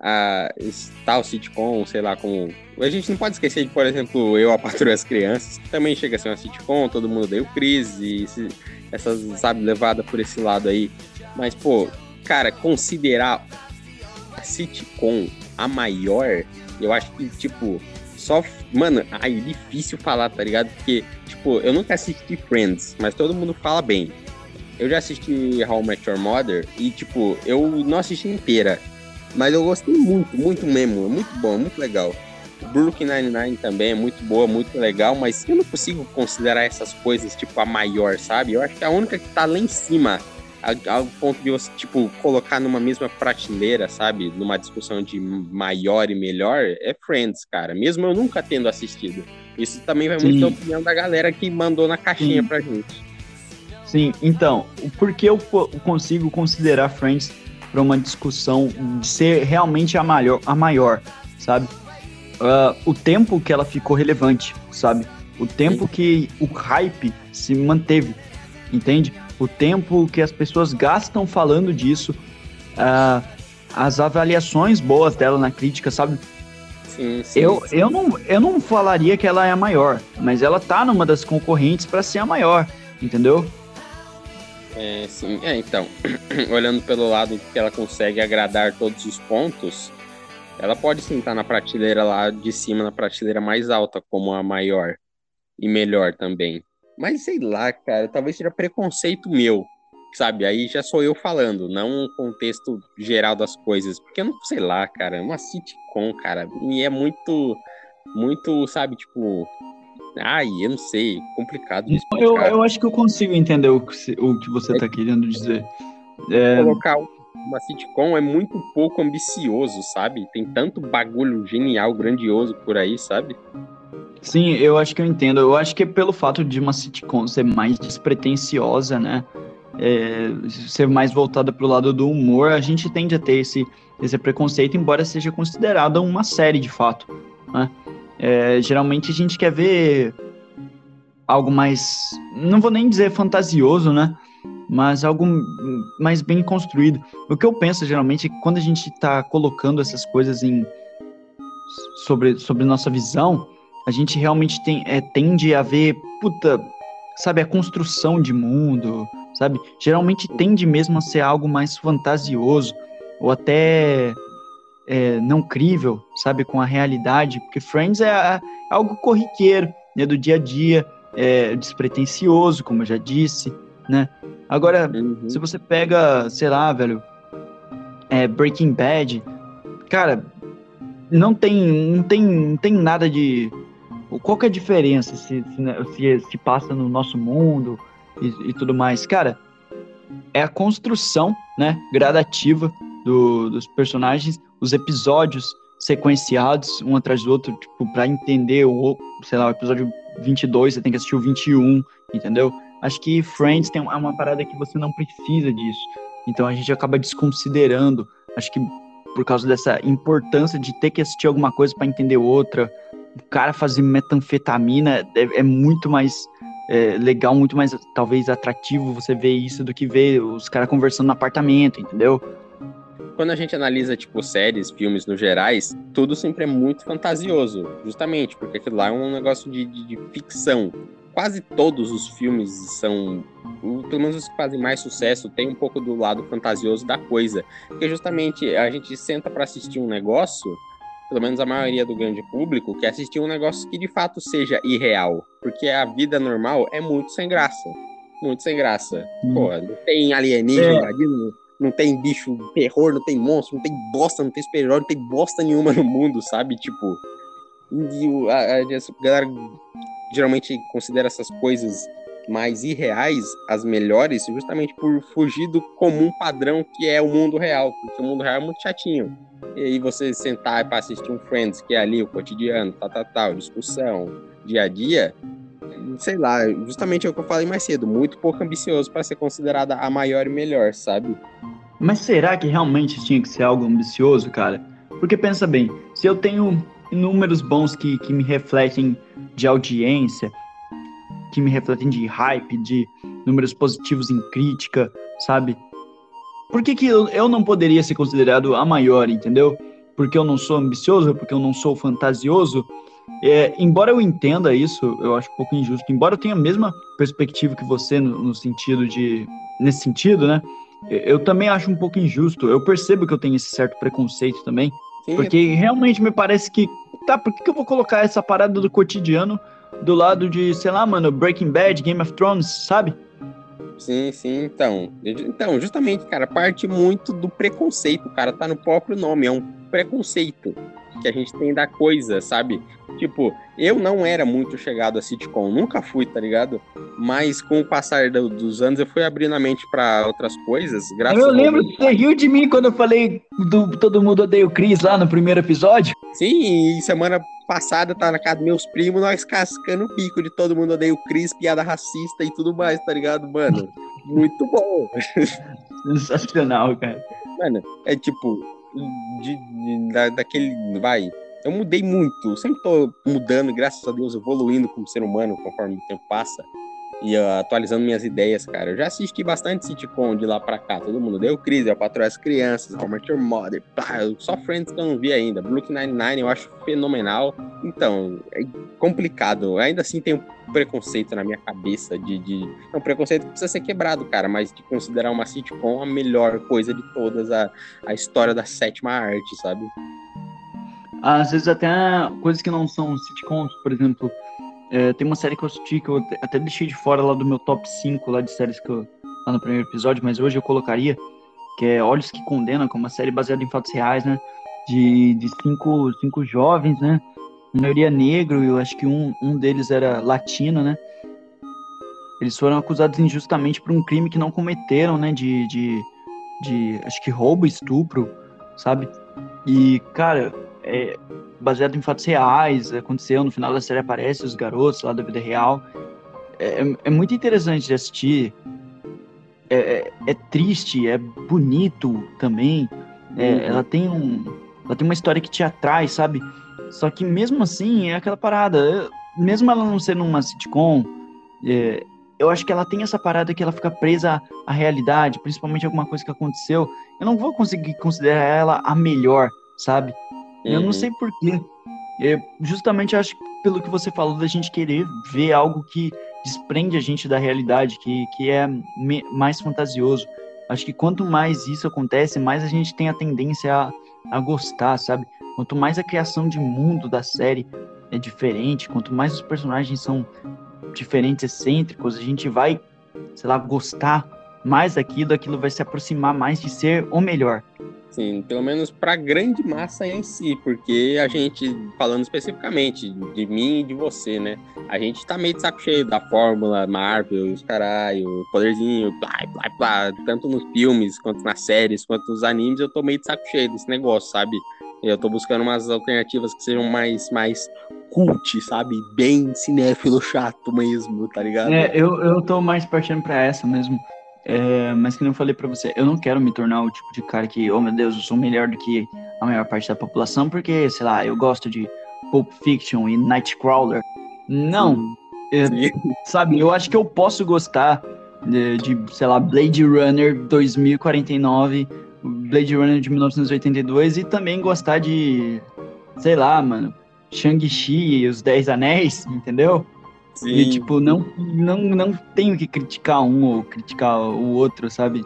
a tal sitcom, sei lá, como. A gente não pode esquecer de, por exemplo, Eu, a Patrulha as Crianças, que também chega a ser uma sitcom, todo mundo deu crise, essas, sabe, levada por esse lado aí. Mas, pô, cara, considerar a sitcom a maior, eu acho que, tipo, só. Mano, aí é difícil falar, tá ligado? Porque, tipo, eu nunca assisti Friends, mas todo mundo fala bem. Eu já assisti How I Met Your Mother e, tipo, eu não assisti inteira. Mas eu gostei muito, muito mesmo. É muito bom, muito legal. Brooklyn Nine-Nine também é muito boa, muito legal, mas eu não consigo considerar essas coisas, tipo, a maior, sabe? Eu acho que a única que tá lá em cima ao ponto de você, tipo, colocar numa mesma prateleira, sabe? Numa discussão de maior e melhor, é Friends, cara. Mesmo eu nunca tendo assistido. Isso também vai Sim. muito da opinião da galera que mandou na caixinha Sim. pra gente. Sim, então, por que eu consigo considerar Friends para uma discussão de ser realmente a maior, a maior sabe? Uh, o tempo que ela ficou relevante, sabe? O tempo Sim. que o hype se manteve, entende? O tempo que as pessoas gastam falando disso, uh, as avaliações boas dela na crítica, sabe? Sim, sim, eu, sim. Eu, não, eu não falaria que ela é a maior, mas ela tá numa das concorrentes para ser a maior, entendeu? É, sim. É, então, olhando pelo lado que ela consegue agradar todos os pontos, ela pode sim estar na prateleira lá de cima, na prateleira mais alta, como a maior e melhor também. Mas sei lá, cara, talvez seja preconceito meu, sabe? Aí já sou eu falando, não um contexto geral das coisas. Porque eu não sei lá, cara, é uma sitcom, cara, e é muito, muito, sabe, tipo. Ai, eu não sei, complicado explicar. Eu, eu acho que eu consigo entender o que, o que você é, tá querendo dizer. É... Colocar uma sitcom é muito pouco ambicioso, sabe? Tem tanto bagulho genial, grandioso por aí, sabe? Sim, eu acho que eu entendo. Eu acho que pelo fato de uma sitcom ser mais despretensiosa, né? É, ser mais voltada para o lado do humor, a gente tende a ter esse, esse preconceito, embora seja considerada uma série de fato. Né? É, geralmente a gente quer ver algo mais, não vou nem dizer fantasioso, né? Mas algo mais bem construído. O que eu penso geralmente é que quando a gente está colocando essas coisas em sobre, sobre nossa visão, a gente realmente tem, é, tende a ver, puta, sabe, a construção de mundo, sabe? Geralmente tende mesmo a ser algo mais fantasioso, ou até é, não crível, sabe, com a realidade, porque Friends é, é algo corriqueiro, né, do dia a dia, é despretensioso, como eu já disse, né? Agora, uhum. se você pega, sei lá, velho, é, Breaking Bad, cara, não tem, não tem, não tem nada de qual que é a diferença se, se, né, se, se passa no nosso mundo e, e, tudo mais? Cara, é a construção, né, gradativa do, dos personagens, os episódios sequenciados um atrás do outro, tipo, para entender o, sei lá, o episódio 22, você tem que assistir o 21, entendeu? Acho que Friends tem é uma parada que você não precisa disso. Então a gente acaba desconsiderando, acho que por causa dessa importância de ter que assistir alguma coisa para entender outra, o cara fazer metanfetamina é, é muito mais é, legal, muito mais, talvez, atrativo você ver isso do que ver os caras conversando no apartamento, entendeu? quando a gente analisa, tipo, séries, filmes no gerais, tudo sempre é muito fantasioso, justamente, porque aquilo lá é um negócio de, de, de ficção. Quase todos os filmes são, pelo menos os que fazem mais sucesso, tem um pouco do lado fantasioso da coisa. Porque justamente a gente senta para assistir um negócio, pelo menos a maioria do grande público, que assistir um negócio que de fato seja irreal. Porque a vida normal é muito sem graça. Muito sem graça. Hum. Pô, não tem alienígena É. invadindo, não tem bicho terror, não tem monstro, não tem bosta, não tem super-herói, não tem bosta nenhuma no mundo, sabe? Tipo. E a, a- a galera geralmente considera essas coisas mais irreais as melhores, justamente por fugir do comum padrão que é o mundo real, porque o mundo real é muito chatinho. E aí você sentar para assistir um Friends, que é ali o cotidiano, tal, tal, tal, discussão, dia a dia, sei lá, justamente é o que eu falei mais cedo, muito pouco ambicioso para ser considerada a maior e melhor, sabe? Mas será que realmente tinha que ser algo ambicioso, cara? Porque pensa bem, se eu tenho números bons que, que me refletem de audiência, que me refletem de hype, de números positivos em crítica, sabe? Por que, que eu, eu não poderia ser considerado a maior, entendeu? Porque eu não sou ambicioso, porque eu não sou fantasioso. É, embora eu entenda isso, eu acho um pouco injusto. Embora eu tenha a mesma perspectiva que você no, no sentido de. Nesse sentido, né? Eu- também acho um pouco injusto. Eu percebo que eu tenho esse certo preconceito também. Sim, Porque realmente me parece que. Tá, por que, que eu vou colocar essa parada do cotidiano do lado de, sei lá, mano, Breaking Bad, Game of Thrones, sabe? Sim, sim, então. Então, justamente, cara, parte muito do preconceito, cara, tá no próprio nome, é um preconceito que a gente tem da coisa, sabe? Tipo, eu não era muito chegado a sitcom, nunca fui, tá ligado? Mas com o passar do- dos anos eu fui abrindo a mente pra outras coisas, graças eu lembro que você riu de mim quando eu falei do Todo Mundo Odeia o Chris lá no primeiro episódio. Sim, e semana passada tá na casa dos meus primos, nós cascando o bico de todo mundo odeia o Chris, piada racista e tudo mais, tá ligado, mano? Muito bom. Sensacional, cara. Mano, é tipo, de, de- da, daquele. Vai. Eu mudei muito. Sempre tô mudando, graças a Deus, evoluindo como ser humano conforme o tempo passa. E atualizando minhas ideias, cara. Eu já assisti bastante sitcom de lá pra cá. Todo mundo deu crise, a Patroa as Crianças, How Your Mother. pá, só Friends que eu não vi ainda. Brooklyn Nine-Nine eu acho fenomenal. Então, é complicado. Ainda assim tem um preconceito na minha cabeça de, de... É um preconceito que precisa ser quebrado, cara. Mas de considerar uma sitcom a melhor coisa de todas, a, a história da sétima arte, sabe? Às vezes até coisas que não são sitcoms, por exemplo, é, tem uma série que eu assisti que eu até- deixei de fora lá do meu top 5 lá de séries que eu, lá no primeiro episódio, mas hoje eu colocaria, que é Olhos que Condenam, que é uma série baseada em fatos reais, né? De, de cinco, cinco jovens, né? A maioria negro, e eu acho que um, um deles era latino, né? Eles foram acusados injustamente por um crime que não cometeram, né? De, de, de acho que roubo, estupro, sabe? E, cara, é baseado em fatos reais, aconteceu, no final da série aparece os garotos lá da vida real. É, é- é muito interessante de assistir. É, é- é triste, é bonito também. É, Uhum. Ela tem um, ela tem uma história que te atrai, sabe? Só que mesmo assim é aquela parada. Mesmo ela não sendo uma sitcom, é, eu acho que ela tem essa parada que ela fica presa à realidade, principalmente alguma coisa que aconteceu. Eu não vou conseguir considerar ela a melhor, sabe? Eu Uhum. não sei porquê. É, justamente acho que pelo que você falou da gente querer ver algo que desprende a gente da realidade, que, que é me- mais fantasioso. Acho que quanto mais isso acontece, mais a gente tem a tendência a, a gostar, sabe? Quanto mais a criação de mundo da série é diferente, quanto mais os personagens são diferentes, excêntricos, a gente vai, sei lá, gostar mais daquilo, aquilo vai se aproximar mais de ser o melhor. Sim, pelo menos pra grande massa em si, porque a gente, falando especificamente de mim e de você, né? A gente tá meio de saco cheio da fórmula, Marvel, os caralho, poderzinho, blá, blá, blá, tanto nos filmes, quanto nas séries, quanto nos animes, eu tô meio de saco cheio desse negócio, sabe? Eu tô buscando umas alternativas que sejam mais, mais cult, sabe? Bem cinéfilo chato mesmo, tá ligado? É, eu, eu tô mais partindo pra essa mesmo. É, mas que nem eu falei pra você, eu não quero me tornar o tipo de cara que, oh meu Deus, eu sou melhor do que a maior parte da população, porque, sei lá, eu gosto de Pulp Fiction e Nightcrawler. Não, é, sabe, eu acho que eu posso gostar de, de, sei lá, Blade Runner 2049 Blade Runner de 1982 e também gostar de, sei lá, mano, Shang-Chi e os Dez Anéis, entendeu? Sim. E, tipo, não, não, não tenho que criticar um ou criticar o outro, sabe?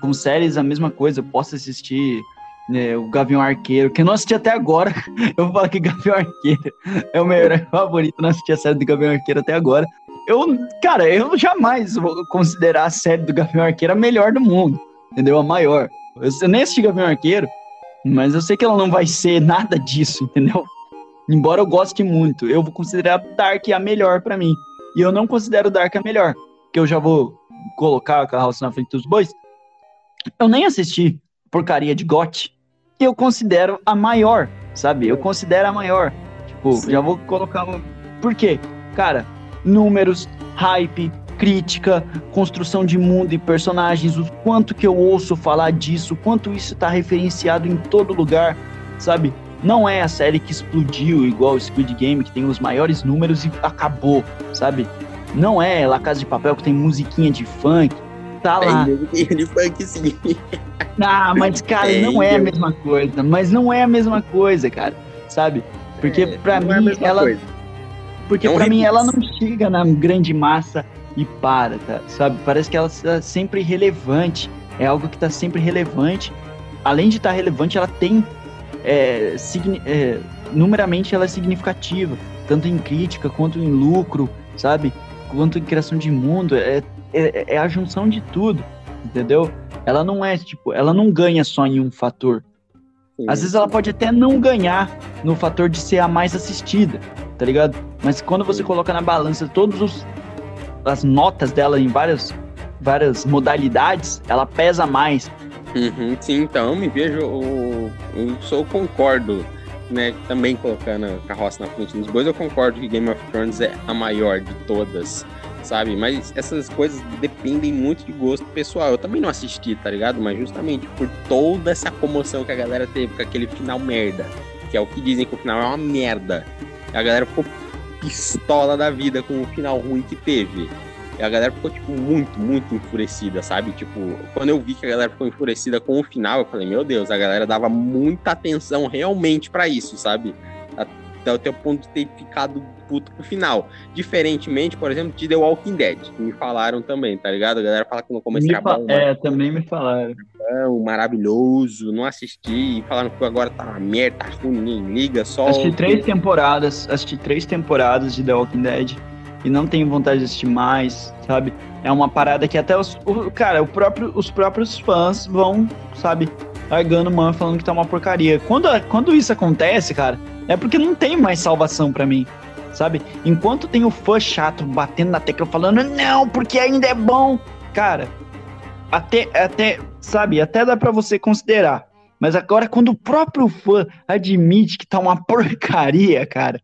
Com séries, a mesma coisa. Eu posso assistir né, o Gavião Arqueiro, que eu não assisti até agora. Eu vou falar que Gavião Arqueiro é o meu herói favorito. Não assisti a série do Gavião Arqueiro até agora. Eu, cara, eu jamais vou considerar a série do Gavião Arqueiro a melhor do mundo, entendeu? A maior. Eu, eu nem assisti Gavião Arqueiro, mas eu sei que ela não vai ser nada disso, entendeu? Embora eu goste muito, eu vou considerar Dark a melhor pra mim. E eu não considero Dark a melhor, que eu já vou colocar a carroça na frente dos bois. Eu nem assisti porcaria de GOT, eu considero a maior, sabe? Eu considero a maior. Tipo, Sim. já vou colocar. Por quê? Cara, números, hype, crítica, construção de mundo e personagens, o quanto que eu ouço falar disso, o quanto isso tá referenciado em todo lugar, sabe? Não é a série que explodiu igual o Squid Game, que tem os maiores números e acabou, sabe? Não é La Casa de Papel, que tem musiquinha de funk, tá lá. Tem de funk sim. Ah, mas, cara, É, não é a mesma coisa. Mas não é a mesma coisa, cara. Sabe? Porque É, pra não é mim, mesma ela. coisa. Porque É um pra mim, ela não chega na grande massa e para, tá? Sabe? Parece que ela está sempre relevante. É algo que tá sempre relevante. Além de estar relevante, ela tem. É, é, numeramente, ela é significativa. Tanto em crítica quanto em lucro, sabe? Quanto em criação de mundo. É, é, é a junção de tudo, entendeu? Ela não é, tipo, ela não ganha só em um fator. Sim. Às vezes ela pode até não ganhar no fator de ser a mais assistida, tá ligado? Mas quando você coloca na balança todos os as notas dela em várias várias modalidades, ela pesa mais. Uhum, sim, então me vejo, eu, sou concordo, né? Também colocando a carroça na frente dos bois, eu concordo que Game of Thrones é a maior de todas, sabe? Mas essas coisas dependem muito de gosto pessoal. Eu também não assisti, tá ligado? Mas justamente por toda essa comoção que a galera teve com aquele final merda, que é o que dizem que o final é uma merda. A galera ficou pistola da vida com o final ruim que teve. E a galera ficou, tipo, muito, muito enfurecida, sabe? Tipo, quando eu vi que a galera ficou enfurecida com o final, eu falei, meu Deus, a galera dava muita atenção realmente pra isso, sabe? Até o teu ponto de ter ficado puto com o final. Diferentemente, por exemplo, de The Walking Dead, que me falaram também, tá ligado? A galera fala que no começo Me era bom, é, também me falaram. maravilhoso, maravilhoso, não assisti, e falaram que agora tá uma merda, tá ruim, ninguém liga, só... Assisti três temporadas, assisti três temporadas de The Walking Dead e não tenho vontade de assistir mais, sabe? É uma parada que até os, o, cara, o próprio, os próprios fãs vão, sabe, largando mão falando que tá uma porcaria. Quando, quando isso acontece, cara, é porque não tem mais salvação pra mim, sabe? Enquanto tem o fã chato batendo na tecla falando, não, porque ainda é bom, cara, até, até sabe, até dá pra você considerar. Mas agora, quando o próprio fã admite que tá uma porcaria, cara,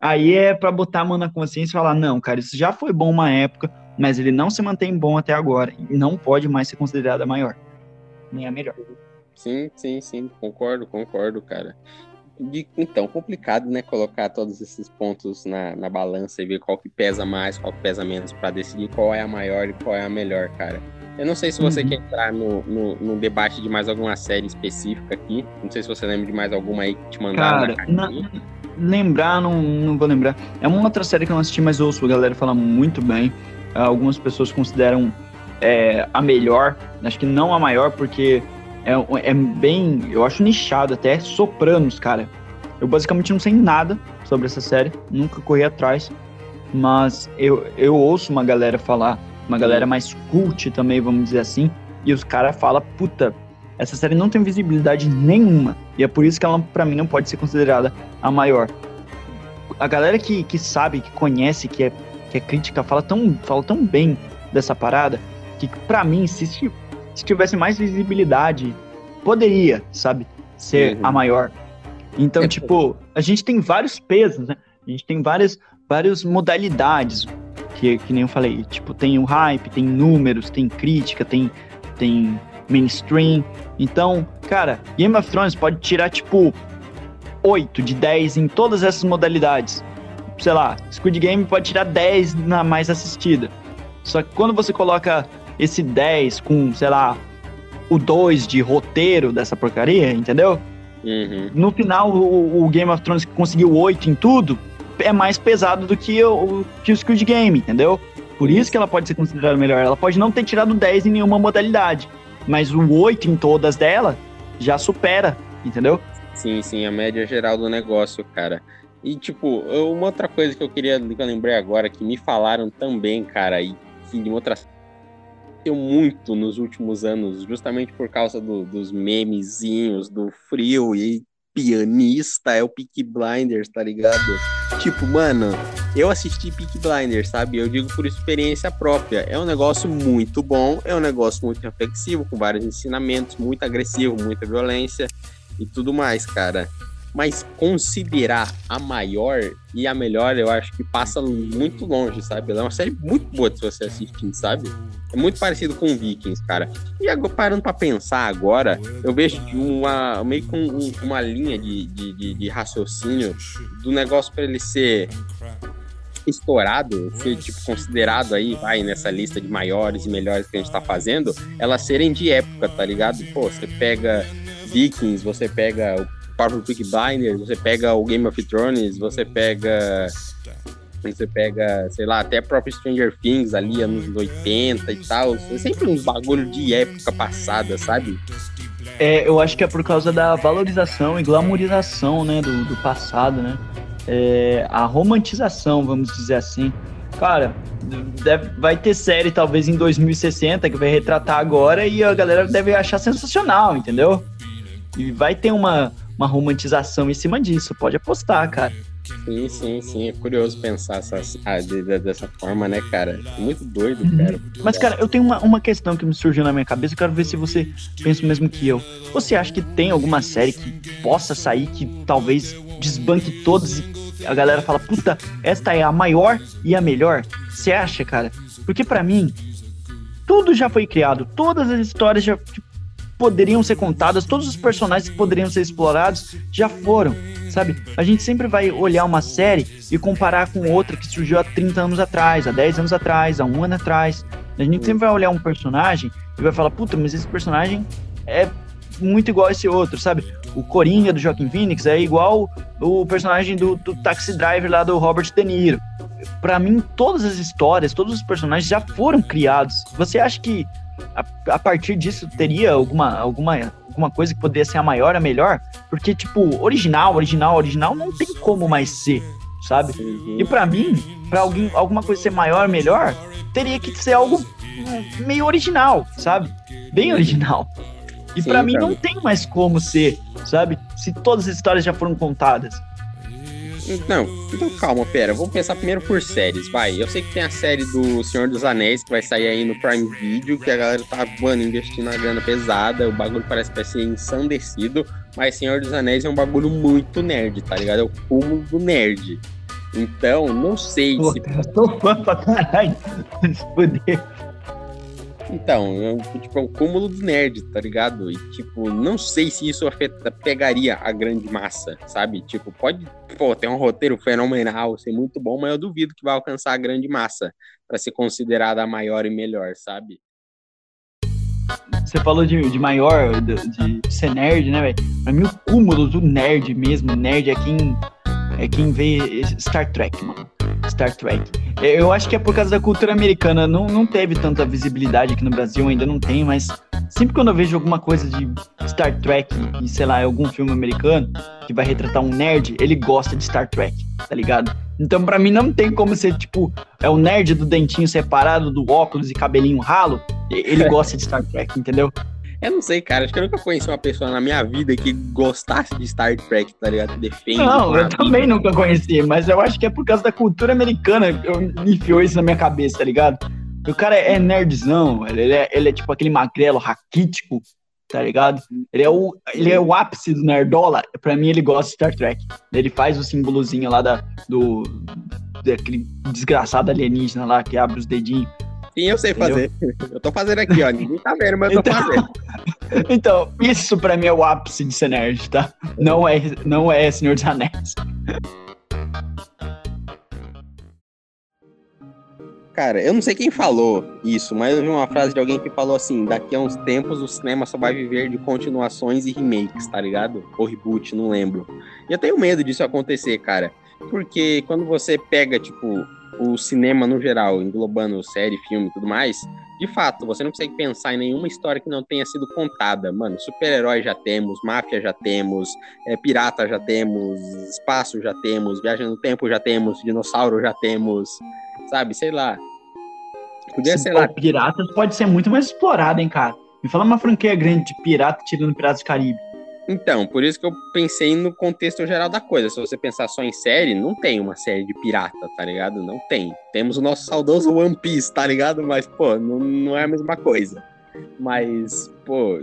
aí é pra botar a mão na consciência e falar: não, cara, isso já foi bom uma época, mas ele não se mantém bom até agora. E não pode mais ser considerado a maior. Nem a melhor. Sim, sim, sim, concordo, concordo, cara. De- então, complicado, né, colocar todos esses pontos na, na balança e ver qual que pesa mais, qual que pesa menos, pra decidir qual é a maior e qual é a melhor, cara. Eu não sei se você Uhum. quer entrar no, no, no debate de mais alguma série específica aqui. Não sei se você lembra de mais alguma aí que te mandaram Cara, na. Lembrar, não, não vou lembrar. É uma outra série que eu não assisti, mas ouço a galera falar muito bem. Ah, Algumas pessoas consideram é, a melhor. Acho que não a maior, porque é, é bem. Eu acho nichado até. Sopranos, cara. Eu basicamente não sei nada sobre essa série. Nunca corri atrás. Mas eu, eu ouço uma galera falar. Uma galera mais cult também, vamos dizer assim. E os caras falam, puta, essa série não tem visibilidade nenhuma. E é por isso que ela, pra mim, não pode ser considerada a maior. A galera que, que sabe, que conhece, que é, que é crítica, fala tão, fala tão bem dessa parada, que pra mim, se, se tivesse mais visibilidade, poderia, sabe, ser Uhum. a maior. Então, É, tipo, a gente tem vários pesos, né? A gente tem várias, várias modalidades, que, que nem eu falei. Tipo, tem o hype, tem números, tem crítica, tem, tem mainstream. Então, cara, Game of Thrones pode tirar, tipo, 8 de 10 em todas essas modalidades. Sei lá, Squid Game pode tirar 10 na mais assistida. Só que quando você coloca esse 10 com, sei lá, o 2 de roteiro dessa porcaria, entendeu? Uhum. No final, o, o Game of Thrones que conseguiu 8 em tudo é mais pesado do que o, que o Squid Game, entendeu? Por isso que ela pode ser considerada melhor. Ela pode não ter tirado 10 em nenhuma modalidade, mas o 8 em todas dela já supera, entendeu? Sim, sim, a média geral do negócio, cara. E, tipo, uma outra coisa que eu queria, que eu lembrei agora, que me falaram também, cara, e que em outras. Deu muito nos últimos anos, justamente por causa do- dos memezinhos, do frio e pianista, é o Peaky Blinders, tá ligado? Tipo, mano, eu assisti Peaky Blinders, sabe? Eu digo por experiência própria. É um negócio muito bom, é um negócio muito reflexivo, com vários ensinamentos, muito agressivo, muita violência e tudo mais, cara. Mas considerar a maior e a melhor, eu acho que passa muito longe, sabe? Ela é uma série muito boa de você assistir, sabe? É muito parecido com Vikings, cara. E agora, parando pra pensar agora, eu vejo uma, meio que um- uma linha de, de, de- de raciocínio do negócio pra ele ser estourado, ser tipo considerado aí, vai nessa lista de maiores e melhores que a gente tá fazendo, elas serem de época, tá ligado? Pô, você pega Vikings, você pega o próprio Peaky Blinders, você pega o Game of Thrones, você pega você pega, sei lá, até próprio Stranger Things ali, anos 80 e tal. É sempre uns bagulho de época passada, sabe? É, eu acho que é por causa da valorização e glamorização, né, do, do passado, né? É, a romantização, vamos dizer assim. Cara, deve- vai ter série talvez em 2060 que vai retratar agora e a galera deve achar sensacional, entendeu? E vai ter uma, uma romantização em cima disso, pode apostar, cara. Sim, sim, sim. É curioso pensar essas, ah, de- de- dessa forma, né, cara? Muito doido, Uhum. cara. Mas, cara, eu tenho uma, uma questão que me surgiu na minha cabeça, eu quero ver se você pensa o mesmo que eu. Você acha que tem alguma série que possa sair que talvez desbanque todas e a galera fala, puta, esta é a maior e a melhor? Você acha, cara? Porque pra mim, tudo já foi criado, todas as histórias já tipo, poderiam ser contadas, todos os personagens que poderiam ser explorados já foram, sabe? A gente sempre vai olhar uma série e comparar com outra que surgiu há 30 anos atrás, há 10 anos atrás, há um ano atrás. A gente sempre vai olhar um personagem e vai falar, puta, mas esse personagem é muito igual a esse outro, sabe? O Coringa do Joaquin Phoenix é igual o personagem do, do Taxi Driver lá do Robert De Niro. Pra mim, todas as histórias, todos os personagens já foram criados. Você acha que a, a partir disso teria alguma, alguma, alguma coisa que poderia ser a maior, a melhor? Porque, tipo, original, original, original não tem como mais ser, sabe? E pra mim, pra alguém, alguma coisa ser maior, melhor, teria que ser algo hum, meio original, sabe? Bem original. E pra mim não tem mais como ser, sabe? Se todas as histórias já foram contadas. Não, então calma, pera. Vamos pensar primeiro por séries, vai. Eu sei que tem a série do Senhor dos Anéis que vai sair aí no Prime Video, que a galera tá, mano, investindo uma grana pesada. O bagulho parece que vai ser ensandecido. Mas Senhor dos Anéis é um bagulho muito nerd, tá ligado? É o cúmulo do nerd. Então, não sei Pô, se. eu tô fã pra caralho. Então, é tipo, é um cúmulo do nerd, tá ligado? E, tipo, não sei se isso afeta, pegaria a grande massa, sabe? Tipo, pode, pô, ter um roteiro fenomenal, ser muito bom, mas eu duvido que vai alcançar a grande massa pra ser considerada a maior e melhor, sabe? Você falou de, de maior, de, de ser nerd, né, velho? Pra mim, o cúmulo do nerd mesmo, nerd é quem, é quem vê Star Trek, mano. Star Trek. É, Eu acho que é por causa da cultura americana. Não, não teve tanta visibilidade aqui no Brasil, ainda não tem, mas sempre quando eu vejo alguma coisa de Star Trek e, sei lá, algum filme americano que vai retratar um nerd, ele gosta de Star Trek, tá ligado? Então, pra mim, não tem como ser, tipo, é o nerd do dentinho separado, do óculos e cabelinho ralo. Ele gosta de Star Trek, entendeu? Eu não sei, cara, acho que eu nunca conheci uma pessoa na minha vida que gostasse de Star Trek, tá ligado? Que defende. Não, eu a também vida. nunca conheci, mas eu acho que é por causa da cultura americana que eu enfiou isso na minha cabeça, tá ligado? O cara é nerdzão, ele é, ele é tipo aquele magrelo raquítico, tá ligado? Ele é, o, ele é o ápice do nerdola. Pra mim, ele gosta de Star Trek. Ele faz o símbolozinho lá da, do. daquele desgraçado alienígena lá que abre os dedinhos. Eu sei Entendeu? fazer. Eu tô fazendo aqui, ó. Ninguém tá vendo, mas eu tô Então- fazendo. Então, isso pra mim é o ápice de ser nerd, tá? Não é, não é Senhor dos Anéis. Cara, eu não sei quem falou isso, mas eu vi uma frase de alguém que falou assim: daqui a uns tempos o cinema só vai viver de continuações e remakes, tá ligado? Ou reboot, não lembro. E eu tenho medo disso acontecer, cara. Porque quando você pega, tipo, o cinema no geral, englobando série, filme e tudo mais, de fato, você não consegue pensar em nenhuma história que não tenha sido contada. Mano, super-herói já temos, máfia já temos, é, pirata já temos, espaço já temos, viagem no tempo já temos, dinossauro já temos, sabe? Sei lá. Podia, sei lá. Piratas pode ser muito mais explorado, hein, cara? Me fala uma franquia grande de pirata tirando Piratas do Caribe. Então, por isso que eu pensei no contexto geral da coisa. Se você pensar só em série, não tem uma série de pirata, tá ligado? Não tem. Temos o nosso saudoso One Piece, tá ligado? Mas, pô, não, não é a mesma coisa. Mas, pô,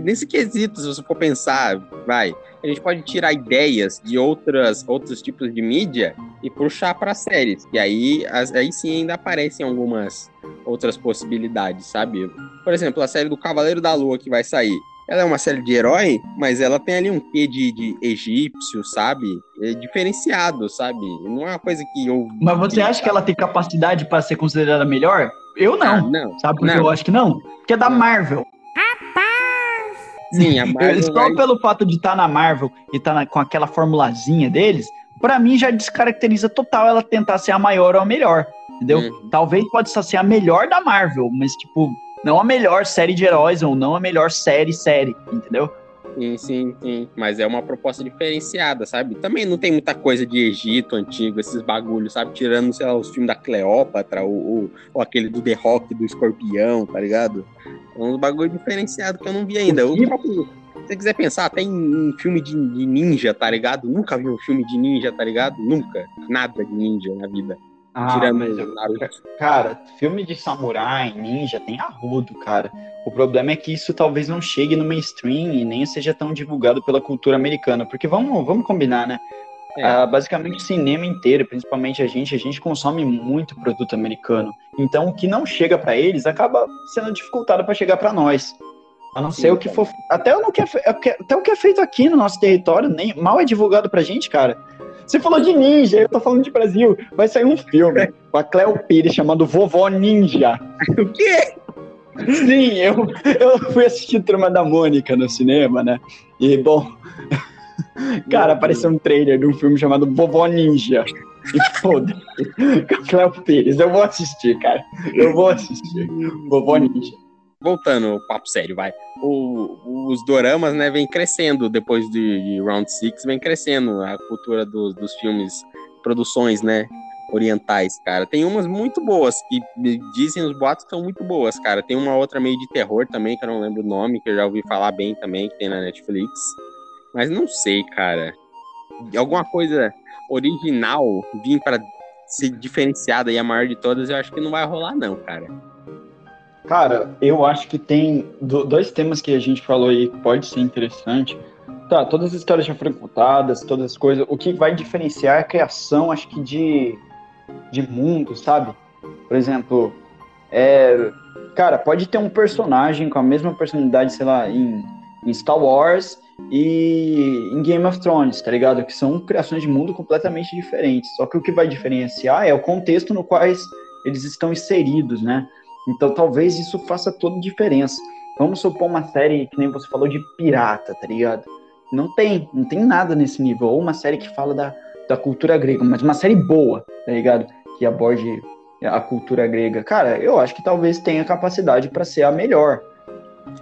nesse quesito, se você for pensar, vai, a gente pode tirar ideias de outras, outros tipos de mídia e puxar para séries. E aí, as- aí sim ainda aparecem algumas outras possibilidades, sabe? Por exemplo, a série do Cavaleiro da Lua que vai sair. Ela é uma série de herói, mas ela tem ali um quê de, de egípcio, sabe? É diferenciado, sabe? Não é uma coisa que eu. Mas você acha que ela tem capacidade pra ser considerada melhor? Eu Ah, não. não. Sabe por que não. eu acho que não? Porque é da Marvel. Sim, a Marvel Só vai- pelo fato de estar na Marvel e estar com aquela formulazinha deles, pra mim já descaracteriza total ela tentar ser a maior ou a melhor. Entendeu? Uhum. Talvez pode ser a melhor da Marvel, mas tipo, não a melhor série de heróis ou não a melhor série série, entendeu? Sim, sim, sim. Mas é uma proposta diferenciada, sabe? Também não tem muita coisa de Egito antigo, esses bagulhos, sabe? Tirando, sei lá, os filmes da Cleópatra ou, ou, ou aquele do The Rock, do Escorpião, tá ligado? É uns bagulho diferenciado que eu não vi ainda. Se você quiser pensar, até em, em filme de, de ninja, tá ligado? Nunca vi um filme de ninja, tá ligado? Nunca. Nada de ninja na vida. Ah, Tirando mas. Cara, filme de samurai, ninja, tem arrodo, cara. O problema é que isso talvez não chegue no mainstream e nem seja tão divulgado pela cultura americana. Porque vamos, vamos combinar, né? É. Ah, basicamente o cinema inteiro, principalmente a gente, a gente consome muito produto americano. Então o que não chega pra eles acaba sendo dificultado pra chegar pra nós. A não ser Sim, o que for. Até o que é, até o que é feito aqui no nosso território, nem mal é divulgado pra gente, cara. Você falou de ninja, eu tô falando de Brasil. Vai sair um filme com a Cleo Pires chamado Vovó Ninja. O quê? Sim, eu, eu fui assistir Turma da Mônica no cinema, né? E, bom, cara, apareceu um trailer de um filme chamado Vovó Ninja. E foda-se, Cleo Pires. Eu vou assistir, cara. Eu vou assistir. Vovó Ninja. Voltando ao papo sério, vai. O- os doramas, né, vem crescendo depois de, de Round Six, vem crescendo a cultura dos, dos filmes, produções, né, orientais, cara. Tem umas muito boas, que dizem os boatos que são muito boas, cara. Tem uma outra meio de terror também, que eu não lembro o nome, que eu já ouvi falar bem também, que tem na Netflix. Mas não sei, cara. Alguma coisa original vir para ser diferenciada e a maior de todas, eu acho que não vai rolar, não, cara. Cara, eu acho que tem do- dois temas que a gente falou aí que pode ser interessante. Tá, todas as histórias já foram contadas, todas as coisas. O que vai diferenciar é a criação, acho que de, de mundo, sabe? Por exemplo, é, cara, pode ter um personagem com a mesma personalidade, sei lá, em, em Star Wars e em Game of Thrones, tá ligado? Que são criações de mundo completamente diferentes. Só que o que vai diferenciar é o contexto no qual eles estão inseridos, né? Então talvez isso faça toda diferença. Vamos supor uma série que nem você falou de pirata, tá ligado? Não tem, não tem nada nesse nível. Ou uma série que fala da, da cultura grega, mas uma série boa, tá ligado? Que aborde a cultura grega. Cara, eu acho que talvez tenha capacidade para ser a melhor.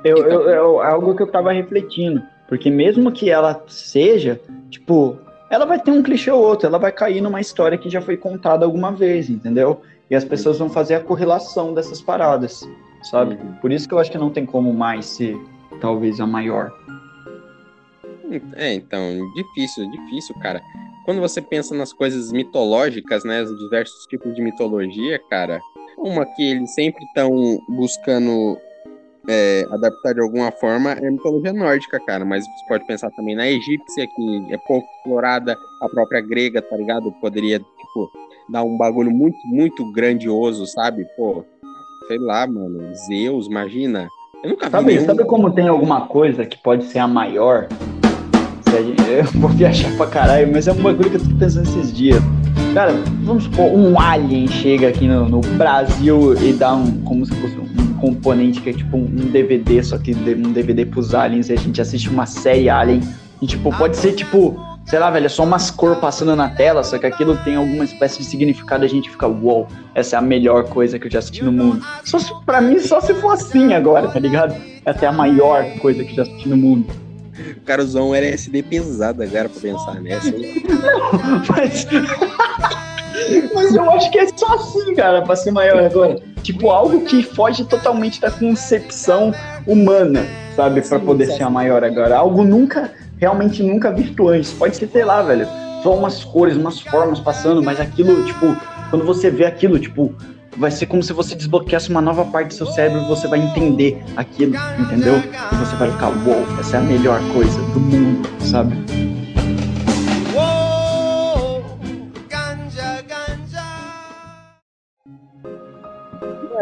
Eu, eu, eu- é algo que eu tava refletindo. Porque mesmo que ela seja, tipo, ela vai ter um clichê ou outro, ela vai cair numa história que já foi contada alguma vez, entendeu? E as pessoas vão fazer a correlação dessas paradas, sabe? Uhum. Por isso que eu acho que não tem como mais ser, talvez, a maior. É, então, difícil, difícil, cara. Quando você pensa nas coisas mitológicas, né, os diversos tipos de mitologia, cara, uma que eles sempre estão buscando é, adaptar de alguma forma é a mitologia nórdica, cara. Mas você pode pensar também na egípcia, que é pouco explorada, a própria grega, tá ligado? Poderia, tipo, dar um bagulho muito, muito grandioso, sabe? Pô, sei lá, mano, Zeus, imagina. Eu nunca vi Sabe, nenhum... sabe como tem alguma coisa que pode ser a maior? Se a gente- eu vou viajar pra caralho, mas é um bagulho que eu tô pensando esses dias. Cara, vamos supor, um alien chega aqui no, no Brasil e dá um. como se fosse um componente que é tipo um DVD, só que um DVD pros aliens, e a gente assiste uma série Alien. E tipo, pode ser tipo, sei lá, velho, é só umas cor passando na tela, só que aquilo tem alguma espécie de significado e a gente fica, uou, essa é a melhor coisa que eu já assisti no mundo. Só se, pra mim, só se for assim agora, tá ligado? Essa é a maior coisa que eu já assisti no mundo. O cara usou um LSD pesado agora pra pensar nessa. hein? Mas. Mas eu acho que é só assim, cara, pra ser maior agora. Tipo, algo que foge totalmente da concepção humana, sabe? Pra poder ser a maior agora. Algo nunca, realmente nunca visto antes. Pode ser, sei lá, velho. Só umas cores, umas formas passando, mas aquilo, tipo, quando você vê aquilo, tipo, vai ser como se você desbloqueasse uma nova parte do seu cérebro e você vai entender aquilo, entendeu? E você vai ficar, uou, essa é a melhor coisa do mundo, sabe?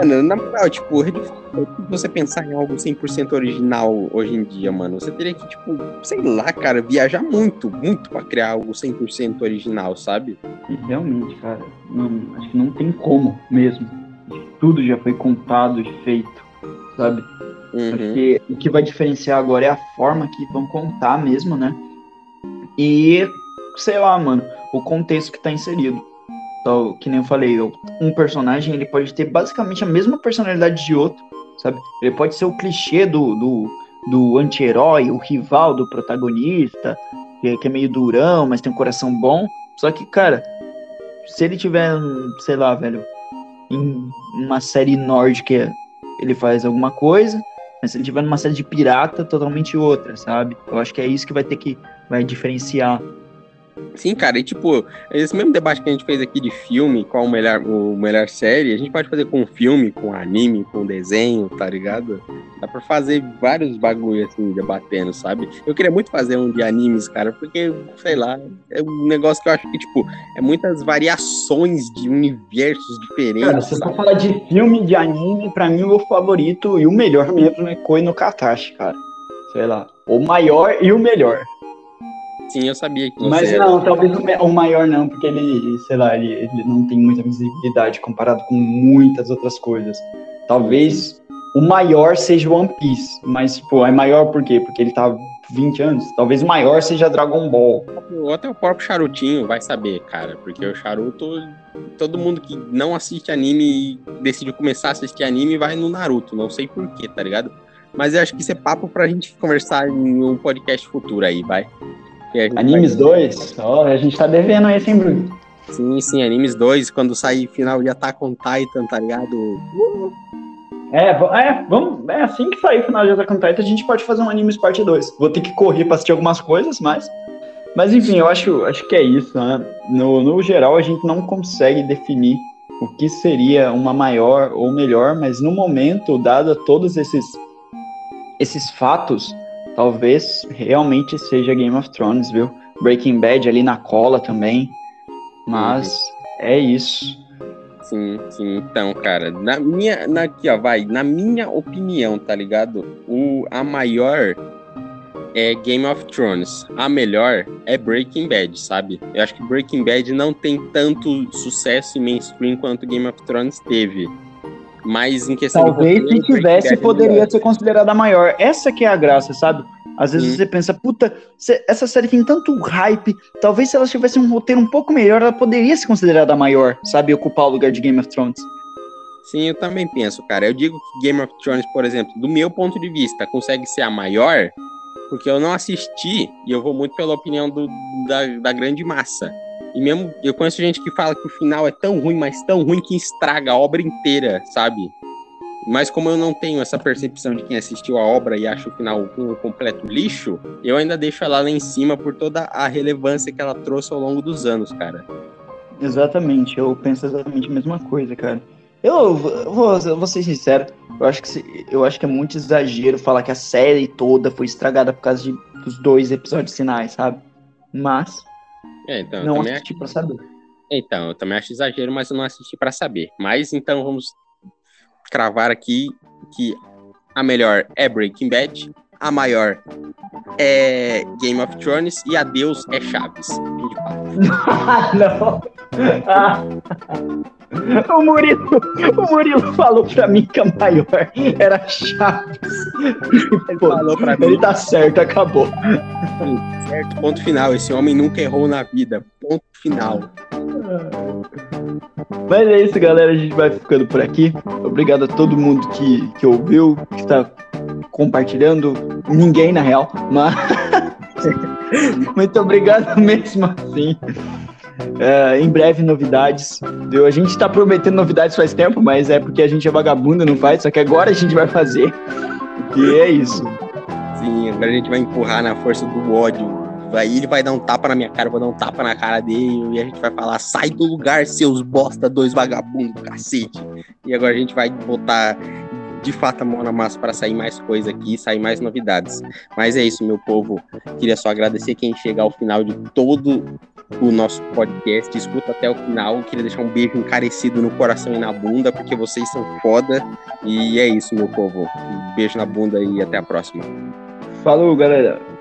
Mano, na moral, tipo, é você pensar em algo 100% original hoje em dia, mano. Você teria que, tipo, sei lá, cara, viajar muito, muito pra criar algo 100% original, sabe? Realmente, cara, não, acho que não tem como mesmo. Tudo já foi contado e feito, sabe? Uhum. Porque o que vai diferenciar agora é a forma que vão contar mesmo, né? E, sei lá, mano, o contexto que tá inserido. Então, que nem eu falei, um personagem ele pode ter basicamente a mesma personalidade de outro, sabe? Ele pode ser o clichê do, do, do anti-herói, o rival do protagonista, que, que é meio durão, mas tem um coração bom. Só que, cara, se ele tiver, sei lá, velho, em uma série nórdica, ele faz alguma coisa, mas se ele tiver numa série de pirata, totalmente outra, sabe? Eu acho que é isso que vai ter que vai diferenciar. Sim, cara, e tipo, esse mesmo debate que a gente fez aqui de filme, qual o melhor, o melhor série, a gente pode fazer com filme, com anime, com desenho, tá ligado? Dá pra fazer vários bagulho assim, debatendo, sabe? Eu queria muito fazer um de animes, cara, porque, sei lá, é um negócio que eu acho que, tipo, é muitas variações de universos diferentes. Cara, se for falar de filme, de anime, pra mim o meu favorito e o melhor mesmo é Koi no Katashi, cara. Sei lá. O maior e o melhor. Sim, eu sabia que você Mas era- não, talvez o maior não, porque ele, sei lá, ele, ele não tem muita visibilidade comparado com muitas outras coisas. Talvez o maior seja One Piece, mas, pô, é maior por quê? Porque ele tá 20 anos. Talvez o maior seja Dragon Ball. Ou até o próprio Charutinho vai saber, cara. Porque o Charuto, todo mundo que não assiste anime e decide começar a assistir anime vai no Naruto. Não sei porquê, tá ligado? Mas eu acho que isso é papo pra gente conversar em um podcast futuro aí, vai. Animes vai- 2, ó, a gente tá devendo esse, hein, Bruno? Sim, sim, Animes 2, quando sair final de Attack on Titan, tá ligado? É, é, vamos, é assim que sair o final de Attack on Titan, a gente pode fazer um Animes parte 2. Vou ter que correr pra assistir algumas coisas, mas... Mas enfim, eu acho, acho que é isso, né? No, no geral, a gente não consegue definir o que seria uma maior ou melhor, mas no momento, dado todos esses, esses fatos, talvez realmente seja Game of Thrones, viu? Breaking Bad ali na cola também. Mas é isso. Sim, sim. Então, cara, na minha, na, aqui, ó, vai, na minha opinião, tá ligado? O, a maior é Game of Thrones. A melhor é Breaking Bad, sabe? Eu acho que Breaking Bad não tem tanto sucesso em mainstream quanto Game of Thrones teve. Mas em questão Talvez de se tivesse, é poderia melhor. ser considerada a maior. Essa que é a graça, sabe? Às vezes Sim. você pensa, puta, essa série tem tanto hype, talvez se ela tivesse um roteiro um pouco melhor, ela poderia ser considerada a maior, sabe? Ocupar o lugar de Game of Thrones. Sim, eu também penso, cara. Eu digo que Game of Thrones, por exemplo, do meu ponto de vista, consegue ser a maior, porque eu não assisti e eu vou muito pela opinião do, da, da grande massa. E mesmo eu conheço gente que fala que o final é tão ruim, mas tão ruim que estraga a obra inteira, sabe? Mas como eu não tenho essa percepção de quem assistiu a obra e acha o final um completo lixo, eu ainda deixo ela lá em cima por toda a relevância que ela trouxe ao longo dos anos, cara. Exatamente, eu penso exatamente a mesma coisa, cara. Eu vou, vou ser sincero, eu acho, que, se- eu acho que é muito exagero falar que a série toda foi estragada por causa de, dos dois episódios finais, sabe? Mas É, então, não assisti pra saber. Então, eu também acho exagero, mas eu não assisti pra saber. Mas então vamos cravar aqui que a melhor é Breaking Bad, a maior é Game of Thrones e a Deus é Chaves. Ah, não. O Murilo, o Murilo falou pra mim que a maior era Chaves. Ele falou pra mim. Ele tá certo, acabou. Certo, ponto final. Esse homem nunca errou na vida. Ponto final. Mas é isso, galera. A gente vai ficando por aqui. Obrigado a todo mundo que, que ouviu, que está compartilhando. Ninguém, na real, mas. Muito obrigado mesmo assim. É, em breve, novidades. Deu? A gente está prometendo novidades faz tempo, mas é porque a gente é vagabundo, não faz. Só que agora a gente vai fazer. E é isso. Sim, agora a gente vai empurrar na força do ódio. Aí ele vai dar um tapa na minha cara, eu vou dar um tapa na cara dele, e a gente vai falar: sai do lugar, seus bosta, dois vagabundos, cacete. E agora a gente vai botar de fato a mão na massa para sair mais coisa aqui, sair mais novidades. Mas é isso, meu povo. Queria só agradecer quem chega ao final de todo o nosso podcast, escuta até o final. Queria deixar um beijo encarecido no coração e na bunda, porque vocês são foda. E é isso, meu povo. Um beijo na bunda e até a próxima. Falou, galera.